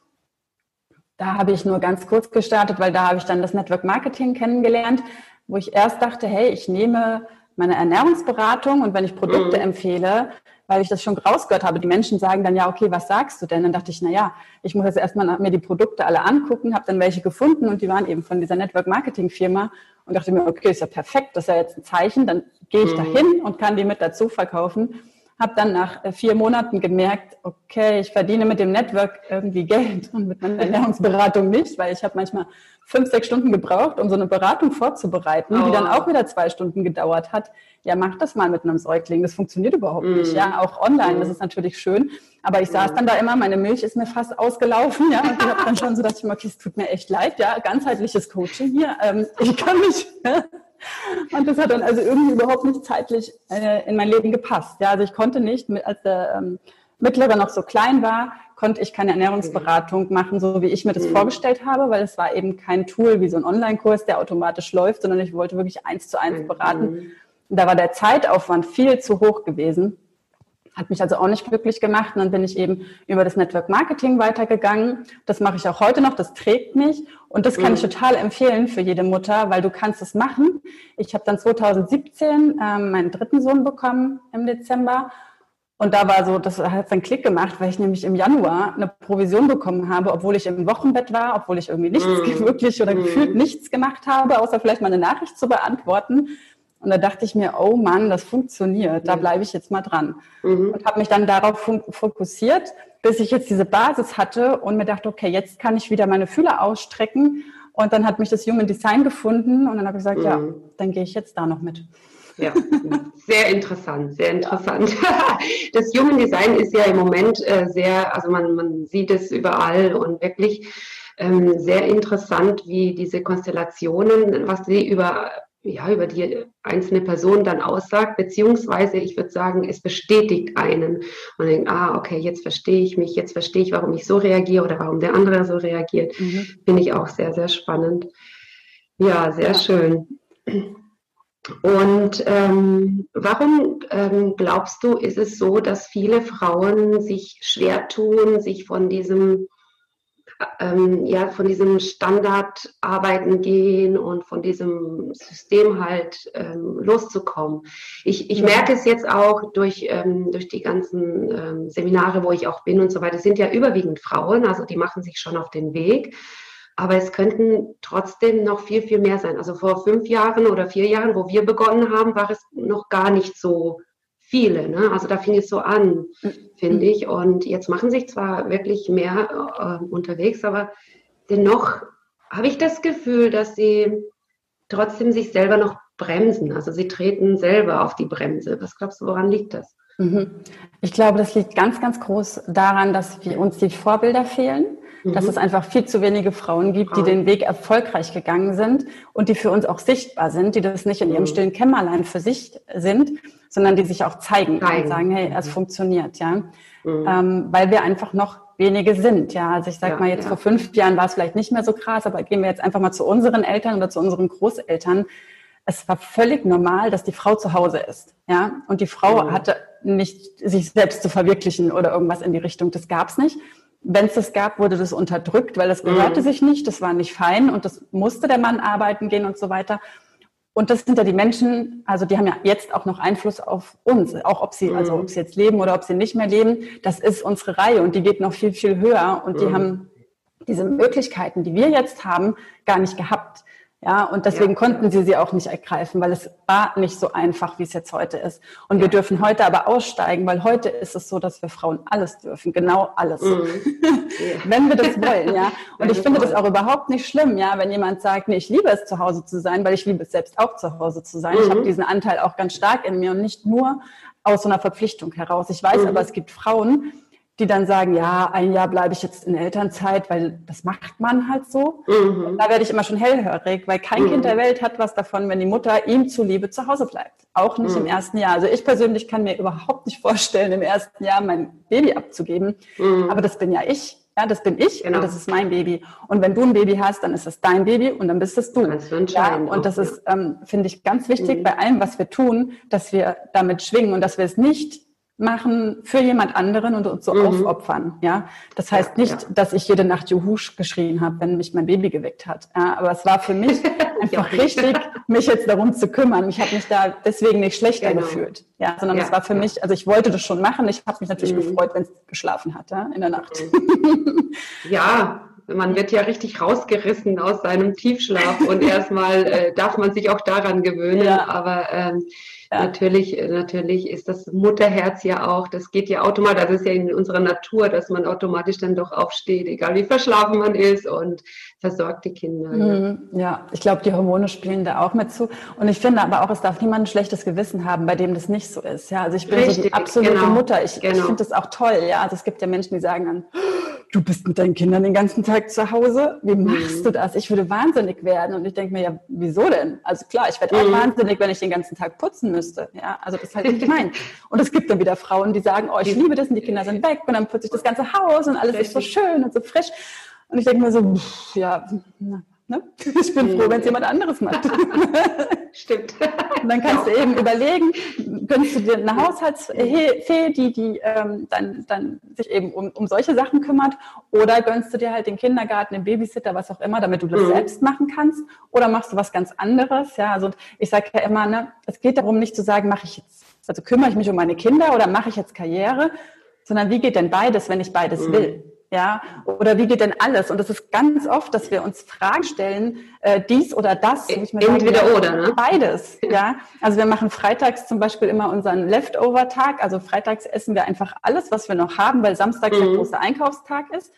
da habe ich nur ganz kurz gestartet, weil da habe ich dann das Network Marketing kennengelernt, wo ich erst dachte, hey, ich nehme meine Ernährungsberatung und wenn ich Produkte mhm. empfehle, weil ich das schon rausgehört habe, die Menschen sagen dann, ja, okay, was sagst du denn? Dann dachte ich, na ja, ich muss jetzt erstmal mir die Produkte alle angucken, habe dann welche gefunden und die waren eben von dieser Network Marketing Firma und dachte mir, okay, ist ja perfekt, das ist ja jetzt ein Zeichen, dann gehe ich mhm. dahin und kann die mit dazu verkaufen habe dann nach äh, vier Monaten gemerkt, okay, ich verdiene mit dem Network irgendwie Geld und mit meiner Ernährungsberatung nicht, weil ich habe manchmal fünf, sechs Stunden gebraucht, um so eine Beratung vorzubereiten, oh. die dann auch wieder zwei Stunden gedauert hat. Ja, mach das mal mit einem Säugling. Das funktioniert überhaupt mm. nicht. Ja, auch online, das ist natürlich schön. Aber ich saß dann da immer, meine Milch ist mir fast ausgelaufen. Ja, und ich habe dann schon so, dass ich mir, okay, es tut mir echt leid. Ja, ganzheitliches Coaching hier. Ähm, ich kann nicht. Und das hat dann also irgendwie überhaupt nicht zeitlich äh, in mein Leben gepasst. Ja, also ich konnte nicht, als der ähm, Mittlere noch so klein war, konnte ich keine Ernährungsberatung machen, so wie ich mir das mhm. vorgestellt habe, weil es war eben kein Tool wie so ein Online-Kurs, der automatisch läuft, sondern ich wollte wirklich eins zu eins beraten. Mhm. Und da war der Zeitaufwand viel zu hoch gewesen. Hat mich also auch nicht glücklich gemacht. Und dann bin ich eben über das Network Marketing weitergegangen. Das mache ich auch heute noch. Das trägt mich. Und das kann mhm. ich total empfehlen für jede Mutter, weil du kannst es machen. Ich habe dann 2017 ähm, meinen dritten Sohn bekommen im Dezember. Und da war so, das hat einen Klick gemacht, weil ich nämlich im Januar eine Provision bekommen habe, obwohl ich im Wochenbett war, obwohl ich irgendwie nichts mm. wirklich oder mm. gefühlt nichts gemacht habe, außer vielleicht mal eine Nachricht zu beantworten. Und da dachte ich mir, oh Mann, das funktioniert, da bleibe ich jetzt mal dran. Mhm. Und habe mich dann darauf fokussiert, bis ich jetzt diese Basis hatte und mir dachte, okay, jetzt kann ich wieder meine Fühler ausstrecken. Und dann hat mich das Human Design gefunden und dann habe ich gesagt, mhm. ja, dann gehe ich jetzt da noch mit. Ja, sehr interessant, sehr interessant. Das Human Design ist ja im Moment äh, sehr, also man, man sieht es überall und wirklich ähm, sehr interessant, wie diese Konstellationen, was sie über ja, über die einzelne Person dann aussagt, beziehungsweise ich würde sagen, es bestätigt einen. Man denkt, ah, okay, jetzt verstehe ich mich, jetzt verstehe ich, warum ich so reagiere oder warum der andere so reagiert. Mhm. Finde ich auch sehr, sehr spannend. Ja, sehr ja. schön. Und ähm, warum ähm, glaubst du, ist es so, dass viele Frauen sich schwer tun, sich von diesem ähm, ja, von diesem Standard arbeiten gehen und von diesem System halt ähm, loszukommen. Ich, ich merke es jetzt auch durch, ähm, durch die ganzen ähm, Seminare, wo ich auch bin und so weiter, es sind ja überwiegend Frauen, also die machen sich schon auf den Weg. Aber es könnten trotzdem noch viel, viel mehr sein. Also vor fünf Jahren oder vier Jahren, wo wir begonnen haben, war es noch gar nicht so viele. Ne? Also da fing es so an, mhm. finde ich. Und jetzt machen sich zwar wirklich mehr äh, unterwegs, aber dennoch habe ich das Gefühl, dass sie trotzdem sich selber noch bremsen. Also sie treten selber auf die Bremse. Was glaubst du, woran liegt das? Mhm. Ich glaube, das liegt ganz, ganz groß daran, dass wir uns die Vorbilder fehlen mhm. dass es einfach viel zu wenige Frauen gibt, die den Weg erfolgreich gegangen sind und die für uns auch sichtbar sind, die das nicht in ihrem mhm. stillen Kämmerlein für sich sind, sondern die sich auch zeigen, zeigen. und sagen, hey, es mhm. funktioniert, ja. Mhm. Ähm, weil wir einfach noch wenige sind, ja. Also ich sag ja, mal, jetzt ja. vor fünf Jahren war es vielleicht nicht mehr so krass, aber gehen wir jetzt einfach mal zu unseren Eltern oder zu unseren Großeltern. Es war völlig normal, dass die Frau zu Hause ist, ja. Und die Frau mhm. hatte nicht sich selbst zu verwirklichen oder irgendwas in die Richtung. Das gab's nicht wenn es das gab, wurde das unterdrückt, weil das gehörte mhm. sich nicht, das war nicht fein und das musste der Mann arbeiten gehen und so weiter. Und das sind ja die Menschen, also die haben ja jetzt auch noch Einfluss auf uns, auch ob sie, also mhm. ob sie jetzt leben oder ob sie nicht mehr leben. Das ist unsere Reihe und die geht noch viel, viel höher und die mhm. haben diese Möglichkeiten, die wir jetzt haben, gar nicht gehabt. Ja, und deswegen ja. konnten sie sie auch nicht ergreifen, weil es war nicht so einfach, wie es jetzt heute ist. Und ja. wir dürfen heute aber aussteigen, weil heute ist es so, dass wir Frauen alles dürfen, genau alles. Mhm. wenn wir das wollen, ja. Und ich finde das auch überhaupt nicht schlimm, ja, wenn jemand sagt, nee, ich liebe es zu Hause zu sein, weil ich liebe es selbst auch zu Hause zu sein. Mhm. Ich habe diesen Anteil auch ganz stark in mir und nicht nur aus so einer Verpflichtung heraus. Ich weiß mhm. aber, es gibt Frauen, die dann sagen, ja, ein Jahr bleibe ich jetzt in Elternzeit, weil das macht man halt so. Mhm. Da werde ich immer schon hellhörig, weil kein mhm. Kind der Welt hat was davon, wenn die Mutter ihm zuliebe zu Hause bleibt. Auch nicht mhm. im ersten Jahr. Also ich persönlich kann mir überhaupt nicht vorstellen, im ersten Jahr mein Baby abzugeben. Mhm. Aber das bin ja ich. Ja, das bin ich genau. und das ist mein Baby. Und wenn du ein Baby hast, dann ist das dein Baby und dann bist es du. Das ja, und das ist, ähm, finde ich, ganz wichtig mhm. bei allem, was wir tun, dass wir damit schwingen und dass wir es nicht machen für jemand anderen und uns so mhm. aufopfern. Ja, das heißt ja, nicht, ja. dass ich jede Nacht Juhusch geschrien habe, wenn mich mein Baby geweckt hat. Ja, aber es war für mich einfach richtig, mich jetzt darum zu kümmern. Ich habe mich da deswegen nicht schlechter genau. gefühlt. Ja, sondern es war für mich, also ich wollte das schon machen. Ich habe mich natürlich mhm. gefreut, wenn es geschlafen hat ja, in der Nacht. Mhm. Ja, man wird ja richtig rausgerissen aus seinem Tiefschlaf und erstmal äh, darf man sich auch daran gewöhnen. Ja. Aber ähm, ja. Natürlich, natürlich ist das Mutterherz ja auch, das geht ja automatisch, das ist ja in unserer Natur, dass man automatisch dann doch aufsteht, egal wie verschlafen man ist und versorgt die Kinder. Mhm, ja, ich glaube, die Hormone spielen da auch mit zu. Und ich finde aber auch, es darf niemand ein schlechtes Gewissen haben, bei dem das nicht so ist. Ja, also ich bin Richtig, so die absolute genau, Mutter. Ich, genau. ich finde das auch toll. Ja, also es gibt ja Menschen, die sagen dann, du bist mit deinen Kindern den ganzen Tag zu Hause. Wie machst mhm. du das? Ich würde wahnsinnig werden. Und ich denke mir, ja, wieso denn? Also klar, ich werde auch mhm. wahnsinnig, wenn ich den ganzen Tag putzen müsste. Ja, also das ist halt nicht mein. Und es gibt dann wieder Frauen, die sagen, oh, ich liebe das und die Kinder sind weg und dann putze ich das ganze Haus und alles ist so schön und so frisch. Und ich denke mir so, pff, ja, na, Ne? Ich bin froh, wenn es jemand anderes macht. Stimmt. Und dann kannst du eben überlegen, gönnst du dir eine Haushaltsfee, die, die ähm, dann, dann sich eben um, um solche Sachen kümmert, oder gönnst du dir halt den Kindergarten, den Babysitter, was auch immer, damit du das mhm. selbst machen kannst, oder machst du was ganz anderes. Ja, also ich sage ja immer, ne, es geht darum, nicht zu sagen, mache ich jetzt, also kümmere ich mich um meine Kinder oder mache ich jetzt Karriere, sondern wie geht denn beides, wenn ich beides mhm. will? Ja, oder wie geht denn alles? Und es ist ganz oft, dass wir uns Fragen stellen, äh, dies oder das. Entweder sagen, oder, ne? Beides, ja. Also wir machen freitags zum Beispiel immer unseren Leftover-Tag. Also freitags essen wir einfach alles, was wir noch haben, weil Samstag mhm. der große Einkaufstag ist.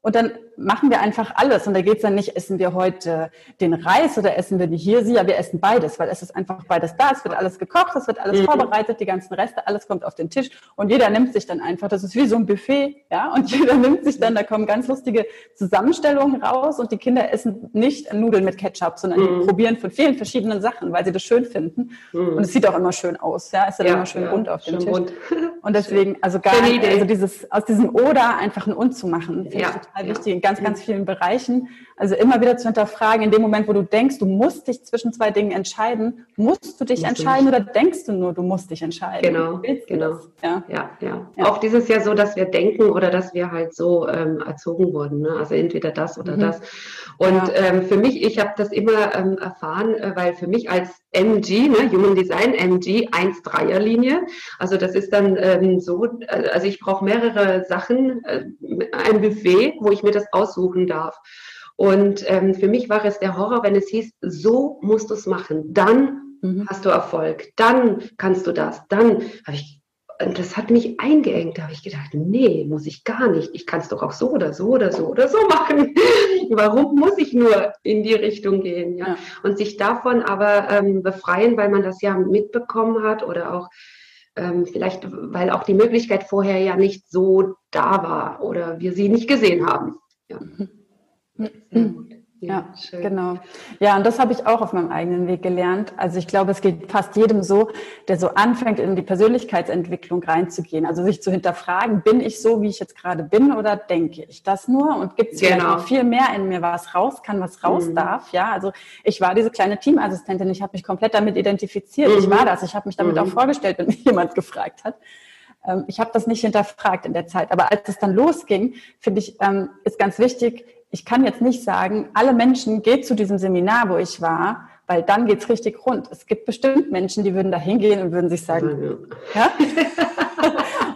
Und dann machen wir einfach alles. Und da geht es dann nicht, essen wir heute den Reis oder essen wir die Hirsi. Ja, wir essen beides, weil es ist einfach beides da. Es wird alles gekocht, es wird alles mhm. vorbereitet, die ganzen Reste, alles kommt auf den Tisch. Und jeder nimmt sich dann einfach, das ist wie so ein Buffet, ja. Und jeder nimmt sich dann, da kommen ganz lustige Zusammenstellungen raus. Und die Kinder essen nicht Nudeln mit Ketchup, sondern mhm. die probieren von vielen verschiedenen Sachen, weil sie das schön finden. Mhm. Und es sieht auch immer schön aus, ja. Es ist ja, immer schön ja, bunt auf dem Tisch. Bunt. Und deswegen, also gar nicht, also dieses, aus diesem Oder einfach ein Und zu machen, finde ja. ich total wichtig in ganz, ganz vielen Bereichen. Also immer wieder zu hinterfragen, in dem Moment, wo du denkst, du musst dich zwischen zwei Dingen entscheiden, musst du dich musst entscheiden du oder denkst du nur, du musst dich entscheiden? Genau, genau. Ja. Ja, ja. ja. Auch dieses ja so, dass wir denken oder dass wir halt so ähm, erzogen wurden. Ne? Also entweder das oder mhm. das. Und ähm, für mich, ich habe das immer ähm, erfahren, äh, weil für mich als MG, ne, Human Design MG, 1-3er-Linie. Also das ist dann ähm, so, äh, also ich brauche mehrere Sachen, äh, ein Buffet, wo ich mir das aussuchen darf. Und ähm, für mich war es der Horror, wenn es hieß, so musst du es machen, dann mhm. hast du Erfolg, dann kannst du das, dann habe ich und das hat mich eingeengt. Da habe ich gedacht, nee, muss ich gar nicht. Ich kann es doch auch so oder so oder so oder so machen. Warum muss ich nur in die Richtung gehen? Ja? ja. Und sich davon aber ähm, befreien, weil man das ja mitbekommen hat oder auch ähm, vielleicht, weil auch die Möglichkeit vorher ja nicht so da war oder wir sie nicht gesehen haben. Ja. Mhm. Sehr gut. Ja, ja genau. Ja, und das habe ich auch auf meinem eigenen Weg gelernt. Also ich glaube, es geht fast jedem so, der so anfängt, in die Persönlichkeitsentwicklung reinzugehen. Also sich zu hinterfragen, bin ich so, wie ich jetzt gerade bin oder denke ich das nur? Und gibt es genau. noch viel mehr in mir, was raus kann, was raus mhm. darf? Ja, also ich war diese kleine Teamassistentin, ich habe mich komplett damit identifiziert. Mhm. Ich war das, ich habe mich damit mhm. auch vorgestellt, wenn mich jemand gefragt hat ähm, ich habe das nicht hinterfragt in der Zeit. Aber als es dann losging, finde ich, ähm, ist ganz wichtig, ich kann jetzt nicht sagen, alle Menschen geht zu diesem Seminar, wo ich war, weil dann geht's richtig rund. Es gibt bestimmt Menschen, die würden da hingehen und würden sich sagen, ja. ja?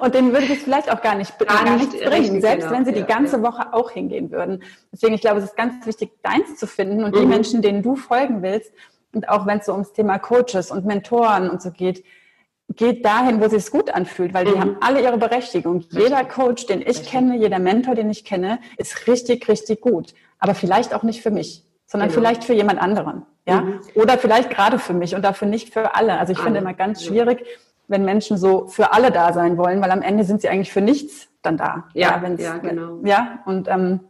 Und denen würde es vielleicht auch gar nicht, gar nicht nichts bringen, selbst genau. wenn sie die ganze ja. Woche auch hingehen würden. Deswegen, ich glaube, es ist ganz wichtig, deins zu finden und mhm. die Menschen, denen du folgen willst. Und auch wenn es so ums Thema Coaches und Mentoren und so geht, geht dahin, wo es sich gut anfühlt, weil die mhm. haben alle ihre Berechtigung. Richtig. Jeder Coach, den ich richtig. kenne, jeder Mentor, den ich kenne, ist richtig, richtig gut. Aber vielleicht auch nicht für mich, sondern genau. vielleicht für jemand anderen. Ja? Mhm. Oder vielleicht gerade für mich und dafür nicht für alle. Also ich alle. finde immer ganz schwierig, wenn Menschen so für alle da sein wollen, weil am Ende sind sie eigentlich für nichts dann da. Ja, ja, ja genau. Ja, und ähm,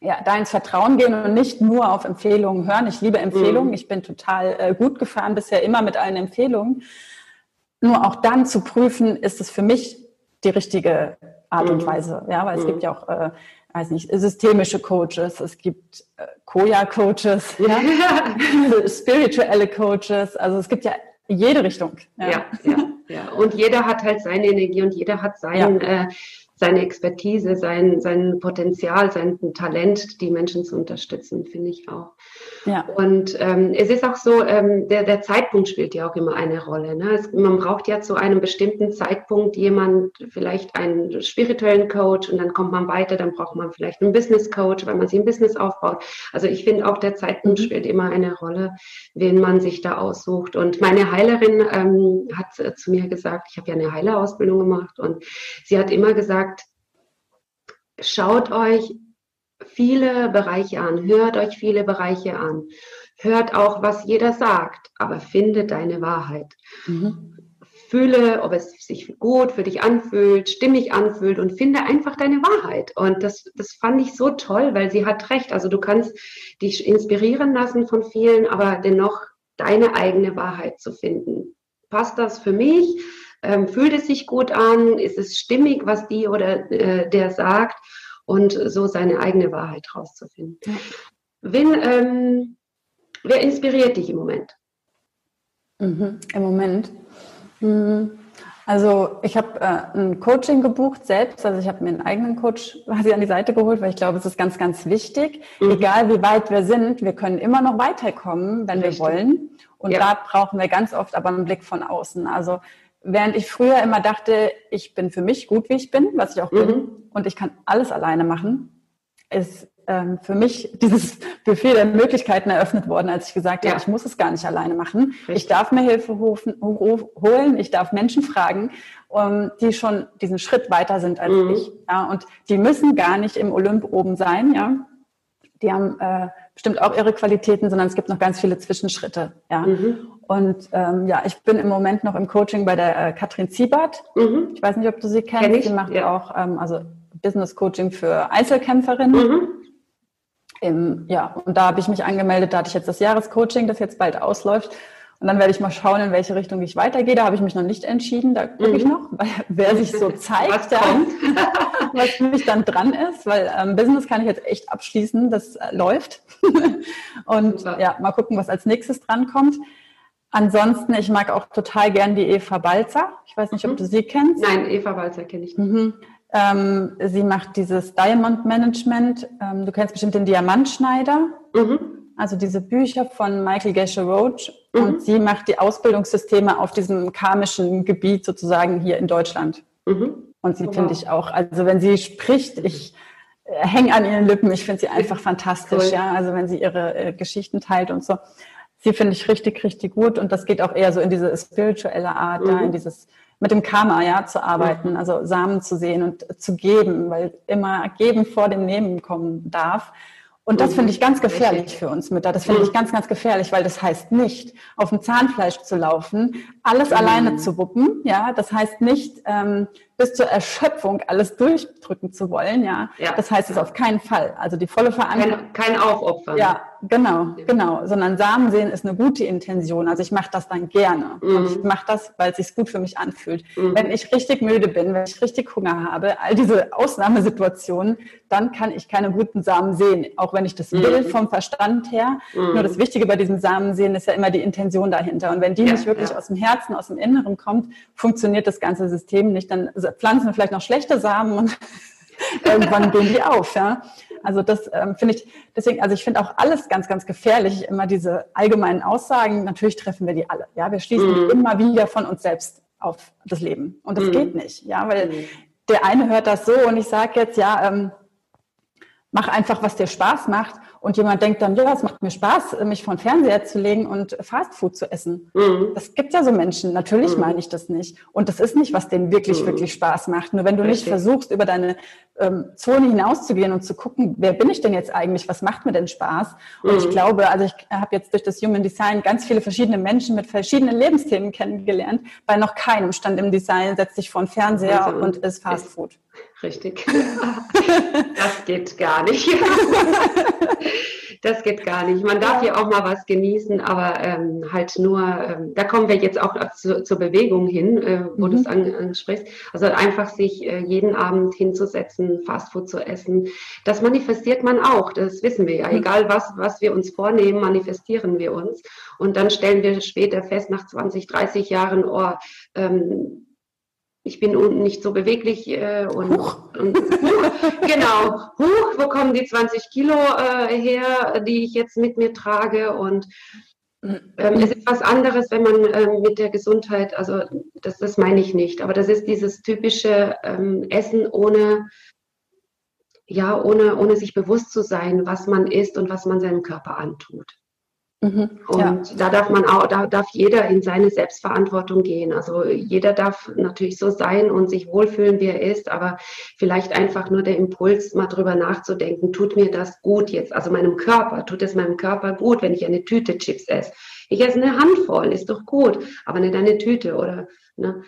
ja, da ins Vertrauen gehen und nicht nur auf Empfehlungen hören. Ich liebe Empfehlungen. Mhm. Ich bin total äh, gut gefahren bisher immer mit allen Empfehlungen. Nur auch dann zu prüfen, ist es für mich die richtige Art und mhm. Weise. Ja, weil es mhm. gibt ja auch, äh, weiß nicht, systemische Coaches, es gibt äh, Koya-Coaches, ja? spirituelle Coaches. Also es gibt ja jede Richtung. Ja. ja. Ja, ja, Und jeder hat halt seine Energie und jeder hat sein, ja. äh, seine Expertise, sein, sein Potenzial, sein Talent, die Menschen zu unterstützen, finde ich auch. Ja. Und ähm, es ist auch so, ähm, der, der Zeitpunkt spielt ja auch immer eine Rolle. Ne? Es, man braucht ja zu einem bestimmten Zeitpunkt jemand, vielleicht einen spirituellen Coach und dann kommt man weiter, dann braucht man vielleicht einen Business Coach, weil man sich ein Business aufbaut. Also ich finde auch der Zeitpunkt mhm. spielt immer eine Rolle, wen man sich da aussucht. Und meine Heilerin ähm, hat äh, zu mir gesagt, ich habe ja eine Heilerausbildung gemacht und sie hat immer gesagt, schaut euch viele Bereiche an, hört euch viele Bereiche an, hört auch, was jeder sagt, aber finde deine Wahrheit. Mhm. Fühle, ob es sich gut für dich anfühlt, stimmig anfühlt und finde einfach deine Wahrheit. Und das, das fand ich so toll, weil sie hat recht. Also du kannst dich inspirieren lassen von vielen, aber dennoch deine eigene Wahrheit zu finden. Passt das für mich? Ähm, fühlt es sich gut an? Ist es stimmig, was die oder äh, der sagt? Und so seine eigene Wahrheit rauszufinden. Ja. Wen, ähm, wer inspiriert dich im Moment? Mhm, Im Moment. Mhm. Also ich habe äh, ein Coaching gebucht selbst, also ich habe mir einen eigenen Coach quasi an die Seite geholt, weil ich glaube, es ist ganz, ganz wichtig. Mhm. Egal wie weit wir sind, wir können immer noch weiterkommen, wenn Richtig. wir wollen. Und ja. da brauchen wir ganz oft aber einen Blick von außen. Also während ich früher immer dachte, ich bin für mich gut, wie ich bin, was ich auch mhm. bin, und ich kann alles alleine machen, ist ähm, für mich dieses Buffet der Möglichkeiten eröffnet worden, als ich gesagt habe, ja. ich muss es gar nicht alleine machen. Richtig. Ich darf mir Hilfe holen, ich darf Menschen fragen, um, die schon diesen Schritt weiter sind als mhm. ich. Ja, und die müssen gar nicht im Olymp oben sein, ja. Die haben äh, bestimmt auch ihre Qualitäten, sondern es gibt noch ganz viele Zwischenschritte. Ja. Mhm. Und ähm, ja, ich bin im Moment noch im Coaching bei der äh, Katrin Ziebert. Mhm. Ich weiß nicht, ob du sie kennst. Kenn sie macht ja. auch ähm, also Business Coaching für Einzelkämpferinnen. Mhm. Im, ja, und da habe ich mich angemeldet. Da hatte ich jetzt das Jahrescoaching, das jetzt bald ausläuft. Und dann werde ich mal schauen, in welche Richtung ich weitergehe. Da habe ich mich noch nicht entschieden. Da gucke mhm. ich noch, weil wer sich so zeigt, was, was für mich dann dran ist. Weil ähm, Business kann ich jetzt echt abschließen. Das äh, läuft. und Super. ja, mal gucken, was als nächstes dran kommt. Ansonsten, ich mag auch total gern die Eva Balzer. Ich weiß nicht, ob mhm. du sie kennst. Nein, Eva Balzer kenne ich nicht. Mhm. Ähm, sie macht dieses Diamond Management. Ähm, du kennst bestimmt den Diamantschneider. Mhm. Also diese Bücher von Michael Gesher Roach. Mhm. Und sie macht die Ausbildungssysteme auf diesem karmischen Gebiet sozusagen hier in Deutschland. Mhm. Und sie oh, finde ich auch, also wenn sie spricht, ich äh, hänge an ihren Lippen. Ich finde sie einfach fantastisch. Cool. Ja, also wenn sie ihre äh, Geschichten teilt und so sie finde ich richtig, richtig gut und das geht auch eher so in diese spirituelle Art, mhm. ja, in dieses mit dem Karma ja zu arbeiten, mhm. also Samen zu sehen und zu geben, weil immer geben vor dem Nehmen kommen darf. Und das finde ich ganz gefährlich für uns Mütter. Das finde ich ganz, ganz gefährlich, weil das heißt nicht, auf dem Zahnfleisch zu laufen, alles mhm. alleine zu wuppen. Ja, das heißt nicht, ähm, bis zur Erschöpfung alles durchdrücken zu wollen. Ja, ja. das heißt es auf keinen Fall. Also die volle Verantwortung. Kein, kein Aufopfern. Ja, genau, genau. Sondern Samen sehen ist eine gute Intention. Also ich mache das dann gerne. Mhm. Und ich mache das, weil es sich gut für mich anfühlt. Mhm. Wenn ich richtig müde bin, wenn ich richtig Hunger habe, all diese Ausnahmesituationen, dann kann ich keine guten Samen sehen. Auch wenn ich das mhm. will vom Verstand her. Mhm. Nur das Wichtige bei diesem Samen sehen ist ja immer die Intention dahinter. Und wenn die ja, nicht wirklich ja. aus dem Herzen, aus dem Inneren kommt, funktioniert das ganze System nicht. Dann pflanzen wir vielleicht noch schlechte Samen und irgendwann gehen die auf. Ja? Also das ähm, finde ich, deswegen, also ich finde auch alles ganz, ganz gefährlich, immer diese allgemeinen Aussagen. Natürlich treffen wir die alle. Ja, wir schließen mm. immer wieder von uns selbst auf das Leben. Und das mhm. geht nicht, ja, weil mhm. der eine hört das so und ich sage jetzt, ja, ähm, mach einfach, was dir Spaß macht. Und jemand denkt dann, ja, es macht mir Spaß, mich vor den Fernseher zu legen und Fastfood zu essen. Mhm. Das gibt ja so Menschen. Natürlich mhm. meine ich das nicht. Und das ist nicht, was denen wirklich, mhm. wirklich Spaß macht. Nur wenn du Richtig. nicht versuchst, über deine ähm, Zone hinauszugehen und zu gucken, wer bin ich denn jetzt eigentlich? Was macht mir denn Spaß? Und ich mhm. glaube, also ich habe jetzt durch das Human Design ganz viele verschiedene Menschen mit verschiedenen Lebensthemen kennengelernt. Bei noch keinem stand im Design, setz dich vor den Fernseher also, und isst Fastfood. Richtig. das geht gar nicht. das geht gar nicht. Man darf ja auch mal was genießen, aber ähm, halt nur, ähm, da kommen wir jetzt auch zu, zur Bewegung hin, äh, wo mhm. du es an, ansprichst. Also einfach sich äh, jeden Abend hinzusetzen, Fastfood zu essen. Das manifestiert man auch, das wissen wir ja. Mhm. Egal was, was wir uns vornehmen, manifestieren wir uns. Und dann stellen wir später fest, nach 20, 30 Jahren, oh, ähm, ich bin unten nicht so beweglich äh, und, und genau, huch, wo kommen die 20 Kilo äh, her, die ich jetzt mit mir trage? Und ähm, es ist was anderes, wenn man ähm, mit der Gesundheit, also das, das meine ich nicht, aber das ist dieses typische ähm, Essen ohne, ja, ohne, ohne sich bewusst zu sein, was man isst und was man seinem Körper antut. Mhm, und ja. da darf man auch, da darf jeder in seine Selbstverantwortung gehen. Also jeder darf natürlich so sein und sich wohlfühlen, wie er ist, aber vielleicht einfach nur der Impuls, mal drüber nachzudenken, tut mir das gut jetzt? Also meinem Körper, tut es meinem Körper gut, wenn ich eine Tüte Chips esse? Ich esse eine Handvoll, ist doch gut, aber nicht eine Tüte oder, ne?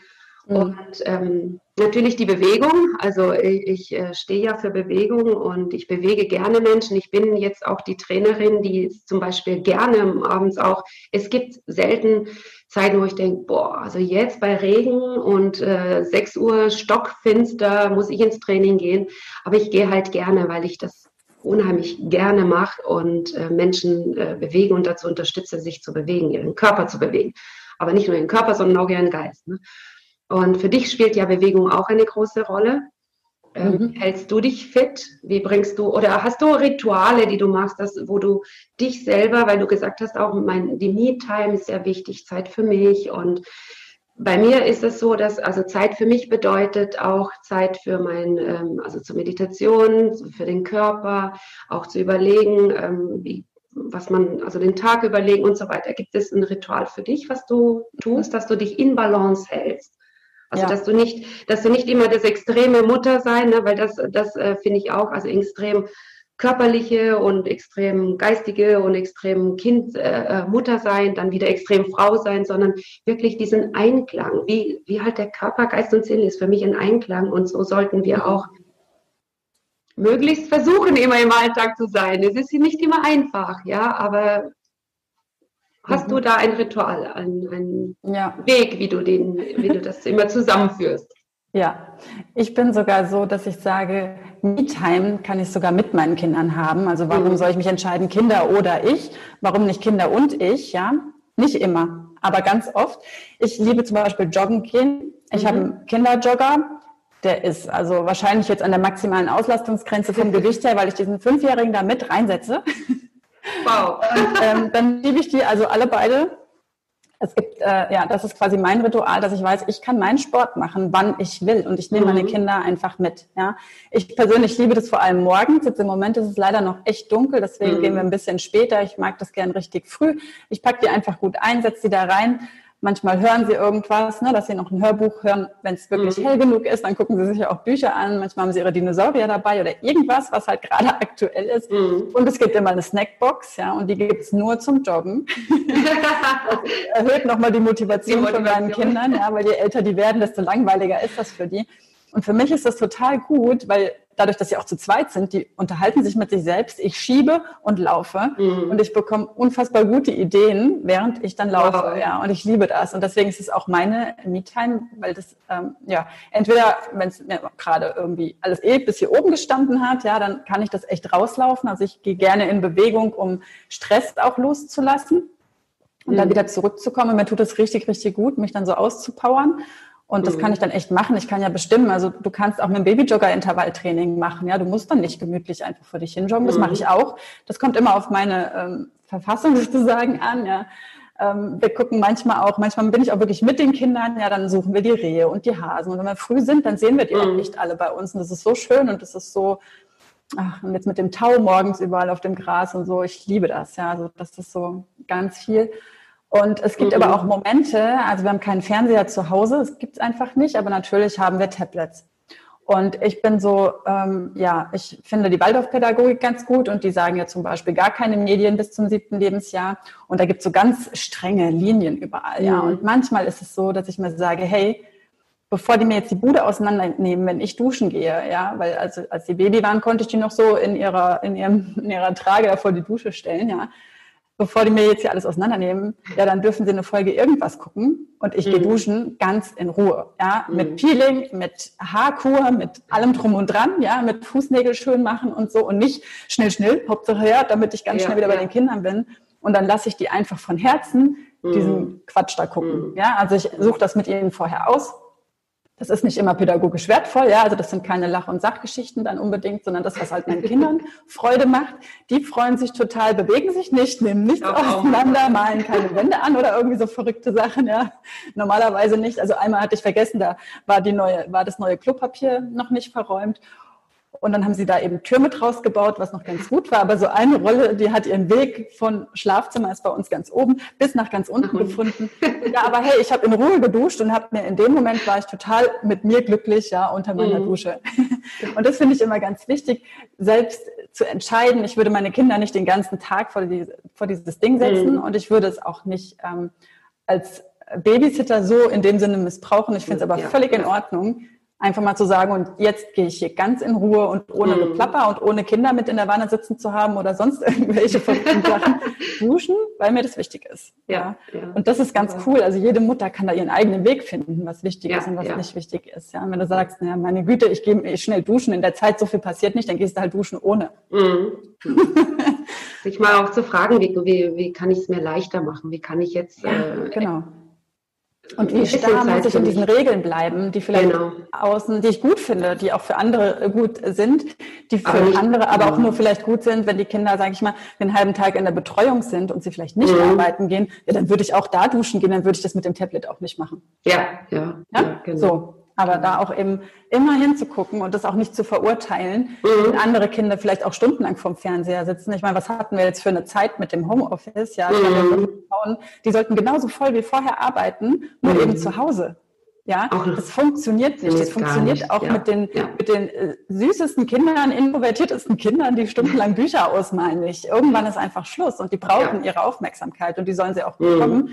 Mhm. Und ähm, natürlich die Bewegung. Also ich, ich äh, stehe ja für Bewegung und ich bewege gerne Menschen. Ich bin jetzt auch die Trainerin, die zum Beispiel gerne abends auch, es gibt selten Zeiten, wo ich denke, boah, also jetzt bei Regen und äh, 6 Uhr stockfinster muss ich ins Training gehen. Aber ich gehe halt gerne, weil ich das unheimlich gerne mache und äh, Menschen äh, bewegen und dazu unterstütze, sich zu bewegen, ihren Körper zu bewegen. Aber nicht nur ihren Körper, sondern auch ihren Geist. Ne? Und für dich spielt ja Bewegung auch eine große Rolle. Ähm, mhm. Hältst du dich fit? Wie bringst du, oder hast du Rituale, die du machst, dass, wo du dich selber, weil du gesagt hast, auch mein, die Me-Time ist sehr wichtig, Zeit für mich. Und bei mir ist es so, dass also Zeit für mich bedeutet auch Zeit für mein, ähm, also zur Meditation, für den Körper, auch zu überlegen, ähm, wie, was man, also den Tag überlegen und so weiter. Gibt es ein Ritual für dich, was du tust, dass du dich in Balance hältst? Also ja. dass du nicht, dass du nicht immer das extreme Mutter sein, ne, weil das, das äh, finde ich auch, also extrem körperliche und extrem geistige und extrem Kind äh, äh, Mutter sein, dann wieder extrem Frau sein, sondern wirklich diesen Einklang, wie, wie halt der Körper, Geist und Sinn ist für mich ein Einklang und so sollten wir auch möglichst versuchen, immer im Alltag zu sein. Es ist nicht immer einfach, ja, aber Hast mhm. du da ein Ritual, einen, ja. Weg, wie du, den, wie du das immer zusammenführst? Ja, ich bin sogar so, dass ich sage, Me-Time kann ich sogar mit meinen Kindern haben. Also warum mhm. soll ich mich entscheiden, Kinder oder ich? Warum nicht Kinder und ich? Ja, nicht immer, aber ganz oft. Ich liebe zum Beispiel Joggen gehen. Ich mhm. habe einen Kinderjogger. Der ist also wahrscheinlich jetzt an der maximalen Auslastungsgrenze vom Gewicht her, weil ich diesen Fünfjährigen da mit reinsetze. Wow. Und ähm, dann liebe ich die also alle beide. Es gibt, äh, ja, das ist quasi mein Ritual, dass ich weiß, ich kann meinen Sport machen, wann ich will. Und ich nehme mhm. meine Kinder einfach mit. Ja. Ich persönlich liebe das vor allem morgens. Jetzt im Moment ist es leider noch echt dunkel, deswegen mhm. gehen wir ein bisschen später. Ich mag das gern richtig früh. Ich packe die einfach gut ein, setze sie da rein Manchmal hören sie irgendwas, ne, dass sie noch ein Hörbuch hören. Wenn es wirklich mhm. hell genug ist, dann gucken sie sich ja auch Bücher an. Manchmal haben sie ihre Dinosaurier dabei oder irgendwas, was halt gerade aktuell ist. Mhm. Und es gibt immer eine Snackbox, ja, und die gibt's nur zum Joggen. das erhöht nochmal die Motivation, die Motivation von meinen Kindern, ja, weil je älter die werden, desto langweiliger ist das für die. Und für mich ist das total gut, weil dadurch, dass sie auch zu zweit sind, die unterhalten sich mit sich selbst. Ich schiebe und laufe mhm. und ich bekomme unfassbar gute Ideen, während ich dann laufe. Wow. Ja, und ich liebe das. Und deswegen ist es auch meine Me-Time, weil das, ähm, ja, entweder, wenn es mir gerade irgendwie alles eh bis hier oben gestanden hat, ja, dann kann ich das echt rauslaufen. Also ich gehe gerne in Bewegung, um Stress auch loszulassen und mhm. dann wieder zurückzukommen. Und mir tut es richtig, richtig gut, mich dann so auszupowern. Und das kann mhm. ich dann echt machen. Ich kann ja bestimmen. Also du kannst auch mit dem Babyjogger Intervalltraining machen. Ja, du musst dann nicht gemütlich einfach vor dich hinjoggen. Das mache ich mhm. auch. Das kommt immer auf meine ähm, Verfassung sozusagen an. Ja. Ähm, wir gucken manchmal auch, manchmal bin ich auch wirklich mit den Kindern, ja, dann suchen wir die Rehe und die Hasen. Und wenn wir früh sind, dann sehen wir die mhm. auch nicht alle bei uns. Und das ist so schön und das ist so, ach, und jetzt mit dem Tau morgens überall auf dem Gras und so, ich liebe das, ja, also das ist so ganz viel. Und es gibt mhm. aber auch Momente, also wir haben keinen Fernseher zu Hause, es gibt es einfach nicht, aber natürlich haben wir Tablets. Und ich bin so, ähm, ja, ich finde die Waldorfpädagogik ganz gut und die sagen ja zum Beispiel gar keine Medien bis zum siebten Lebensjahr. Und da gibt es so ganz strenge Linien überall, ja. Mhm. Und manchmal ist es so, dass ich mir sage, hey, bevor die mir jetzt die Bude auseinandernehmen, wenn ich duschen gehe, ja, weil also als die Baby waren, konnte ich die noch so in ihrer in ihrem in ihrer Trage vor die Dusche stellen, ja bevor die mir jetzt hier alles auseinandernehmen, ja, dann dürfen sie eine Folge irgendwas gucken und ich mhm. gehe duschen ganz in Ruhe, ja, mhm. mit Peeling, mit Haarkur, mit allem drum und dran, ja, mit Fußnägel schön machen und so und nicht schnell, schnell, Hauptsache ja, damit ich ganz ja, schnell wieder ja. bei den Kindern bin und dann lasse ich die einfach von Herzen diesen mhm. Quatsch da gucken, mhm. ja, also ich suche das mit ihnen vorher aus, das ist nicht immer pädagogisch wertvoll, ja, also das sind keine Lach- und Sachgeschichten dann unbedingt, sondern das, was halt meinen Kindern Freude macht. Die freuen sich total, bewegen sich nicht, nehmen nichts auseinander, malen keine Wände an oder irgendwie so verrückte Sachen, ja. Normalerweise nicht. Also einmal hatte ich vergessen, da war die neue, war das neue Klopapier noch nicht verräumt und dann haben sie da eben Türme draus gebaut, was noch ganz gut war. Aber so eine Rolle, die hat ihren Weg von Schlafzimmer, ist bei uns ganz oben, bis nach ganz unten mhm. gefunden. Ja, aber hey, ich habe in Ruhe geduscht und habe mir in dem Moment war ich total mit mir glücklich, ja, unter meiner mhm. Dusche. Und das finde ich immer ganz wichtig, selbst zu entscheiden. Ich würde meine Kinder nicht den ganzen Tag vor, die, vor dieses Ding setzen mhm. und ich würde es auch nicht ähm, als Babysitter so in dem Sinne missbrauchen. Ich finde es aber ja. völlig in Ordnung, Einfach mal zu sagen, und jetzt gehe ich hier ganz in Ruhe und ohne mhm. Geplapper und ohne Kinder mit in der Wanne sitzen zu haben oder sonst irgendwelche verrückten Sachen duschen, weil mir das wichtig ist. Ja, ja. Und das ist ganz cool. Also jede Mutter kann da ihren eigenen Weg finden, was wichtig ja, ist und was ja. nicht wichtig ist. Ja, und wenn du sagst, na, meine Güte, ich gehe schnell duschen, in der Zeit so viel passiert nicht, dann gehst du halt duschen ohne. Mhm. Sich mal auch zu fragen, wie, wie, wie kann ich es mir leichter machen? Wie kann ich jetzt äh, genau und wie starr muss ich in diesen Regeln bleiben, die vielleicht genau. außen, die ich gut finde, die auch für andere gut sind, die für aber andere aber auch nur vielleicht gut sind, wenn die Kinder, sage ich mal, den halben Tag in der Betreuung sind und sie vielleicht nicht mhm. arbeiten gehen, ja, dann würde ich auch da duschen gehen, dann würde ich das mit dem Tablet auch nicht machen. Ja, ja, ja, ja genau. So. Aber da auch eben immer hinzugucken und das auch nicht zu verurteilen, mhm. wenn andere Kinder vielleicht auch stundenlang vorm Fernseher sitzen. Ich meine, was hatten wir jetzt für eine Zeit mit dem Homeoffice? Ja, mhm. Frauen, die sollten genauso voll wie vorher arbeiten, nur mhm. eben zu Hause. Ja, auch das funktioniert nicht. Das funktioniert nicht. auch ja. mit den, ja. mit den äh, süßesten Kindern, introvertiertesten Kindern, die stundenlang Bücher ausmalen nicht. Irgendwann ist einfach Schluss und die brauchen ja. ihre Aufmerksamkeit und die sollen sie auch mhm. bekommen.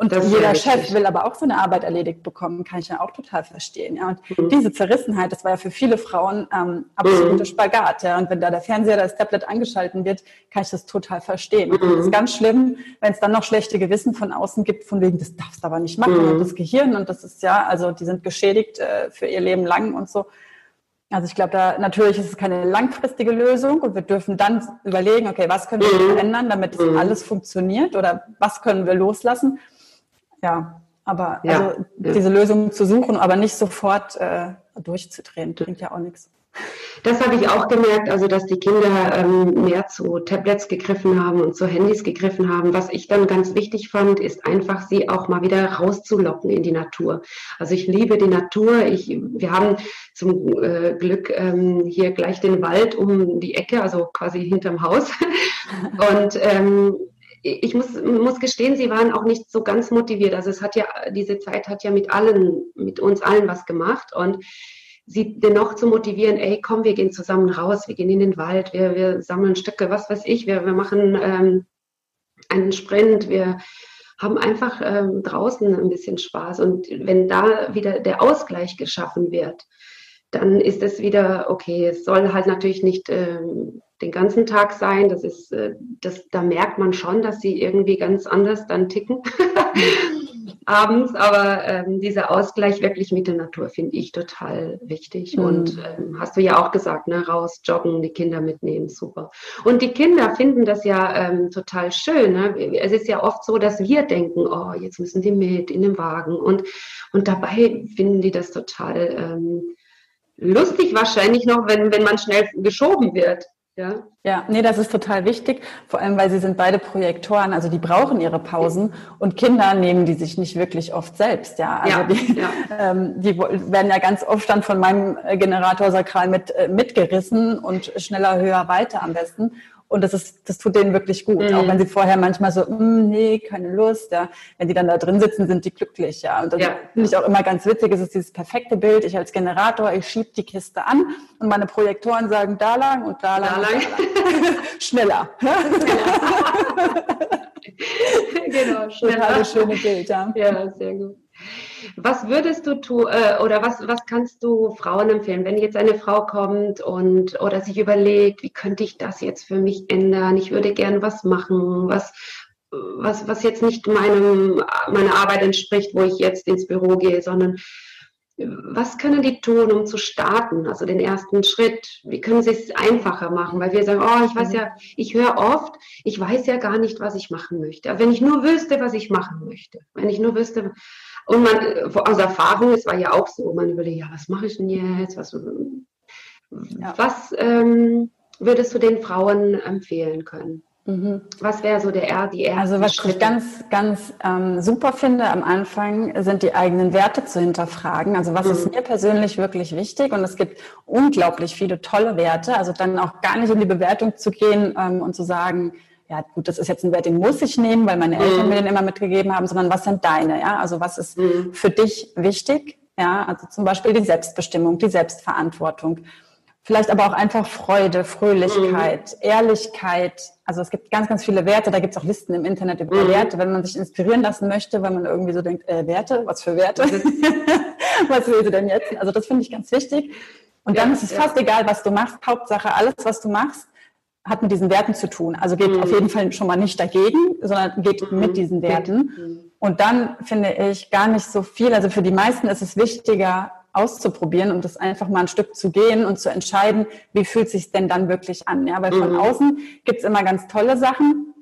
Und das jeder Chef will aber auch seine Arbeit erledigt bekommen, kann ich ja auch total verstehen. Ja. Und mhm. diese Zerrissenheit, das war ja für viele Frauen ähm, absolute mhm. Spagat. Ja. Und wenn da der Fernseher, das Tablet angeschalten wird, kann ich das total verstehen. Mhm. Das ist ganz schlimm, wenn es dann noch schlechte Gewissen von außen gibt, von wegen, das darfst du aber nicht machen. Mhm. Und das Gehirn, und das ist ja, also die sind geschädigt äh, für ihr Leben lang und so. Also ich glaube, da natürlich ist es keine langfristige Lösung und wir dürfen dann überlegen, okay, was können wir mhm. verändern, damit das mhm. alles funktioniert oder was können wir loslassen ja, aber ja, also diese Lösung zu suchen, aber nicht sofort äh, durchzudrehen, bringt ja auch nichts. Das habe ich auch gemerkt, also dass die Kinder ähm, mehr zu Tablets gegriffen haben und zu Handys gegriffen haben. Was ich dann ganz wichtig fand, ist einfach sie auch mal wieder rauszulocken in die Natur. Also ich liebe die Natur. Ich, wir haben zum äh, Glück ähm, hier gleich den Wald um die Ecke, also quasi hinterm Haus. Und ähm, ich muss, muss gestehen, sie waren auch nicht so ganz motiviert. Also es hat ja, diese Zeit hat ja mit allen, mit uns allen was gemacht und sie dennoch zu motivieren, ey, komm, wir gehen zusammen raus, wir gehen in den Wald, wir, wir sammeln Stücke, was weiß ich, wir, wir machen ähm, einen Sprint, wir haben einfach ähm, draußen ein bisschen Spaß. Und wenn da wieder der Ausgleich geschaffen wird, dann ist es wieder okay. Es soll halt natürlich nicht ähm, den ganzen Tag sein. Das ist, äh, das, da merkt man schon, dass sie irgendwie ganz anders dann ticken abends. Aber ähm, dieser Ausgleich wirklich mit der Natur finde ich total wichtig. Mhm. Und ähm, hast du ja auch gesagt, ne, raus joggen, die Kinder mitnehmen, super. Und die Kinder finden das ja ähm, total schön. Ne? Es ist ja oft so, dass wir denken, oh, jetzt müssen die mit in den Wagen. Und, und dabei finden die das total ähm, lustig wahrscheinlich noch, wenn, wenn man schnell geschoben wird. Ja. ja, nee, das ist total wichtig, vor allem weil sie sind beide Projektoren, also die brauchen ihre Pausen und Kinder nehmen die sich nicht wirklich oft selbst, ja. Also ja, die, ja. Ähm, die werden ja ganz oft dann von meinem Generator sakral mit, äh, mitgerissen und schneller, höher, weiter am besten. Und das ist, das tut denen wirklich gut. Mhm. Auch wenn sie vorher manchmal so, mm, nee, keine Lust, ja. Wenn die dann da drin sitzen, sind die glücklich, ja. Und das ja. finde ich auch immer ganz witzig. Es ist dieses perfekte Bild. Ich als Generator, ich schieb die Kiste an und meine Projektoren sagen da lang und da lang. Da lang. Da lang. schneller. genau, schneller. Total schöne Bild, ja. Ja, sehr gut. Was würdest du tun äh, oder was, was kannst du Frauen empfehlen, wenn jetzt eine Frau kommt und oder sich überlegt, wie könnte ich das jetzt für mich ändern? Ich würde gerne was machen, was, was, was jetzt nicht meinem, meiner Arbeit entspricht, wo ich jetzt ins Büro gehe, sondern was können die tun, um zu starten, also den ersten Schritt? Wie können sie es einfacher machen? Weil wir sagen, oh, ich weiß ja, ich höre oft, ich weiß ja gar nicht, was ich machen möchte. Aber wenn ich nur wüsste, was ich machen möchte, wenn ich nur wüsste, und man, aus Erfahrung, es war ja auch so, man überlegt, ja, was mache ich denn jetzt? Was, ja. was ähm, würdest du den Frauen empfehlen können? Mhm. Was wäre so der die erste Also was Schritte? ich ganz, ganz ähm, super finde am Anfang, sind die eigenen Werte zu hinterfragen. Also was mhm. ist mir persönlich wirklich wichtig? Und es gibt unglaublich viele tolle Werte. Also dann auch gar nicht in die Bewertung zu gehen ähm, und zu sagen, ja gut, das ist jetzt ein Wert, den muss ich nehmen, weil meine Eltern mhm. mir den immer mitgegeben haben, sondern was sind deine, ja? Also was ist mhm. für dich wichtig? Ja, also zum Beispiel die Selbstbestimmung, die Selbstverantwortung. Vielleicht aber auch einfach Freude, Fröhlichkeit, mhm. Ehrlichkeit. Also es gibt ganz, ganz viele Werte. Da gibt es auch Listen im Internet über mhm. Werte, wenn man sich inspirieren lassen möchte, wenn man irgendwie so denkt, äh, Werte, was für Werte? was will sie denn jetzt? Also das finde ich ganz wichtig. Und dann ist es ja. fast egal, was du machst. Hauptsache, alles, was du machst, hat mit diesen Werten zu tun. Also geht mhm. auf jeden Fall schon mal nicht dagegen, sondern geht mhm. mit diesen Werten. Und dann finde ich gar nicht so viel. Also für die meisten ist es wichtiger, auszuprobieren und das einfach mal ein Stück zu gehen und zu entscheiden, wie fühlt sich denn dann wirklich an. Ja, weil von mhm. außen gibt's immer ganz tolle Sachen.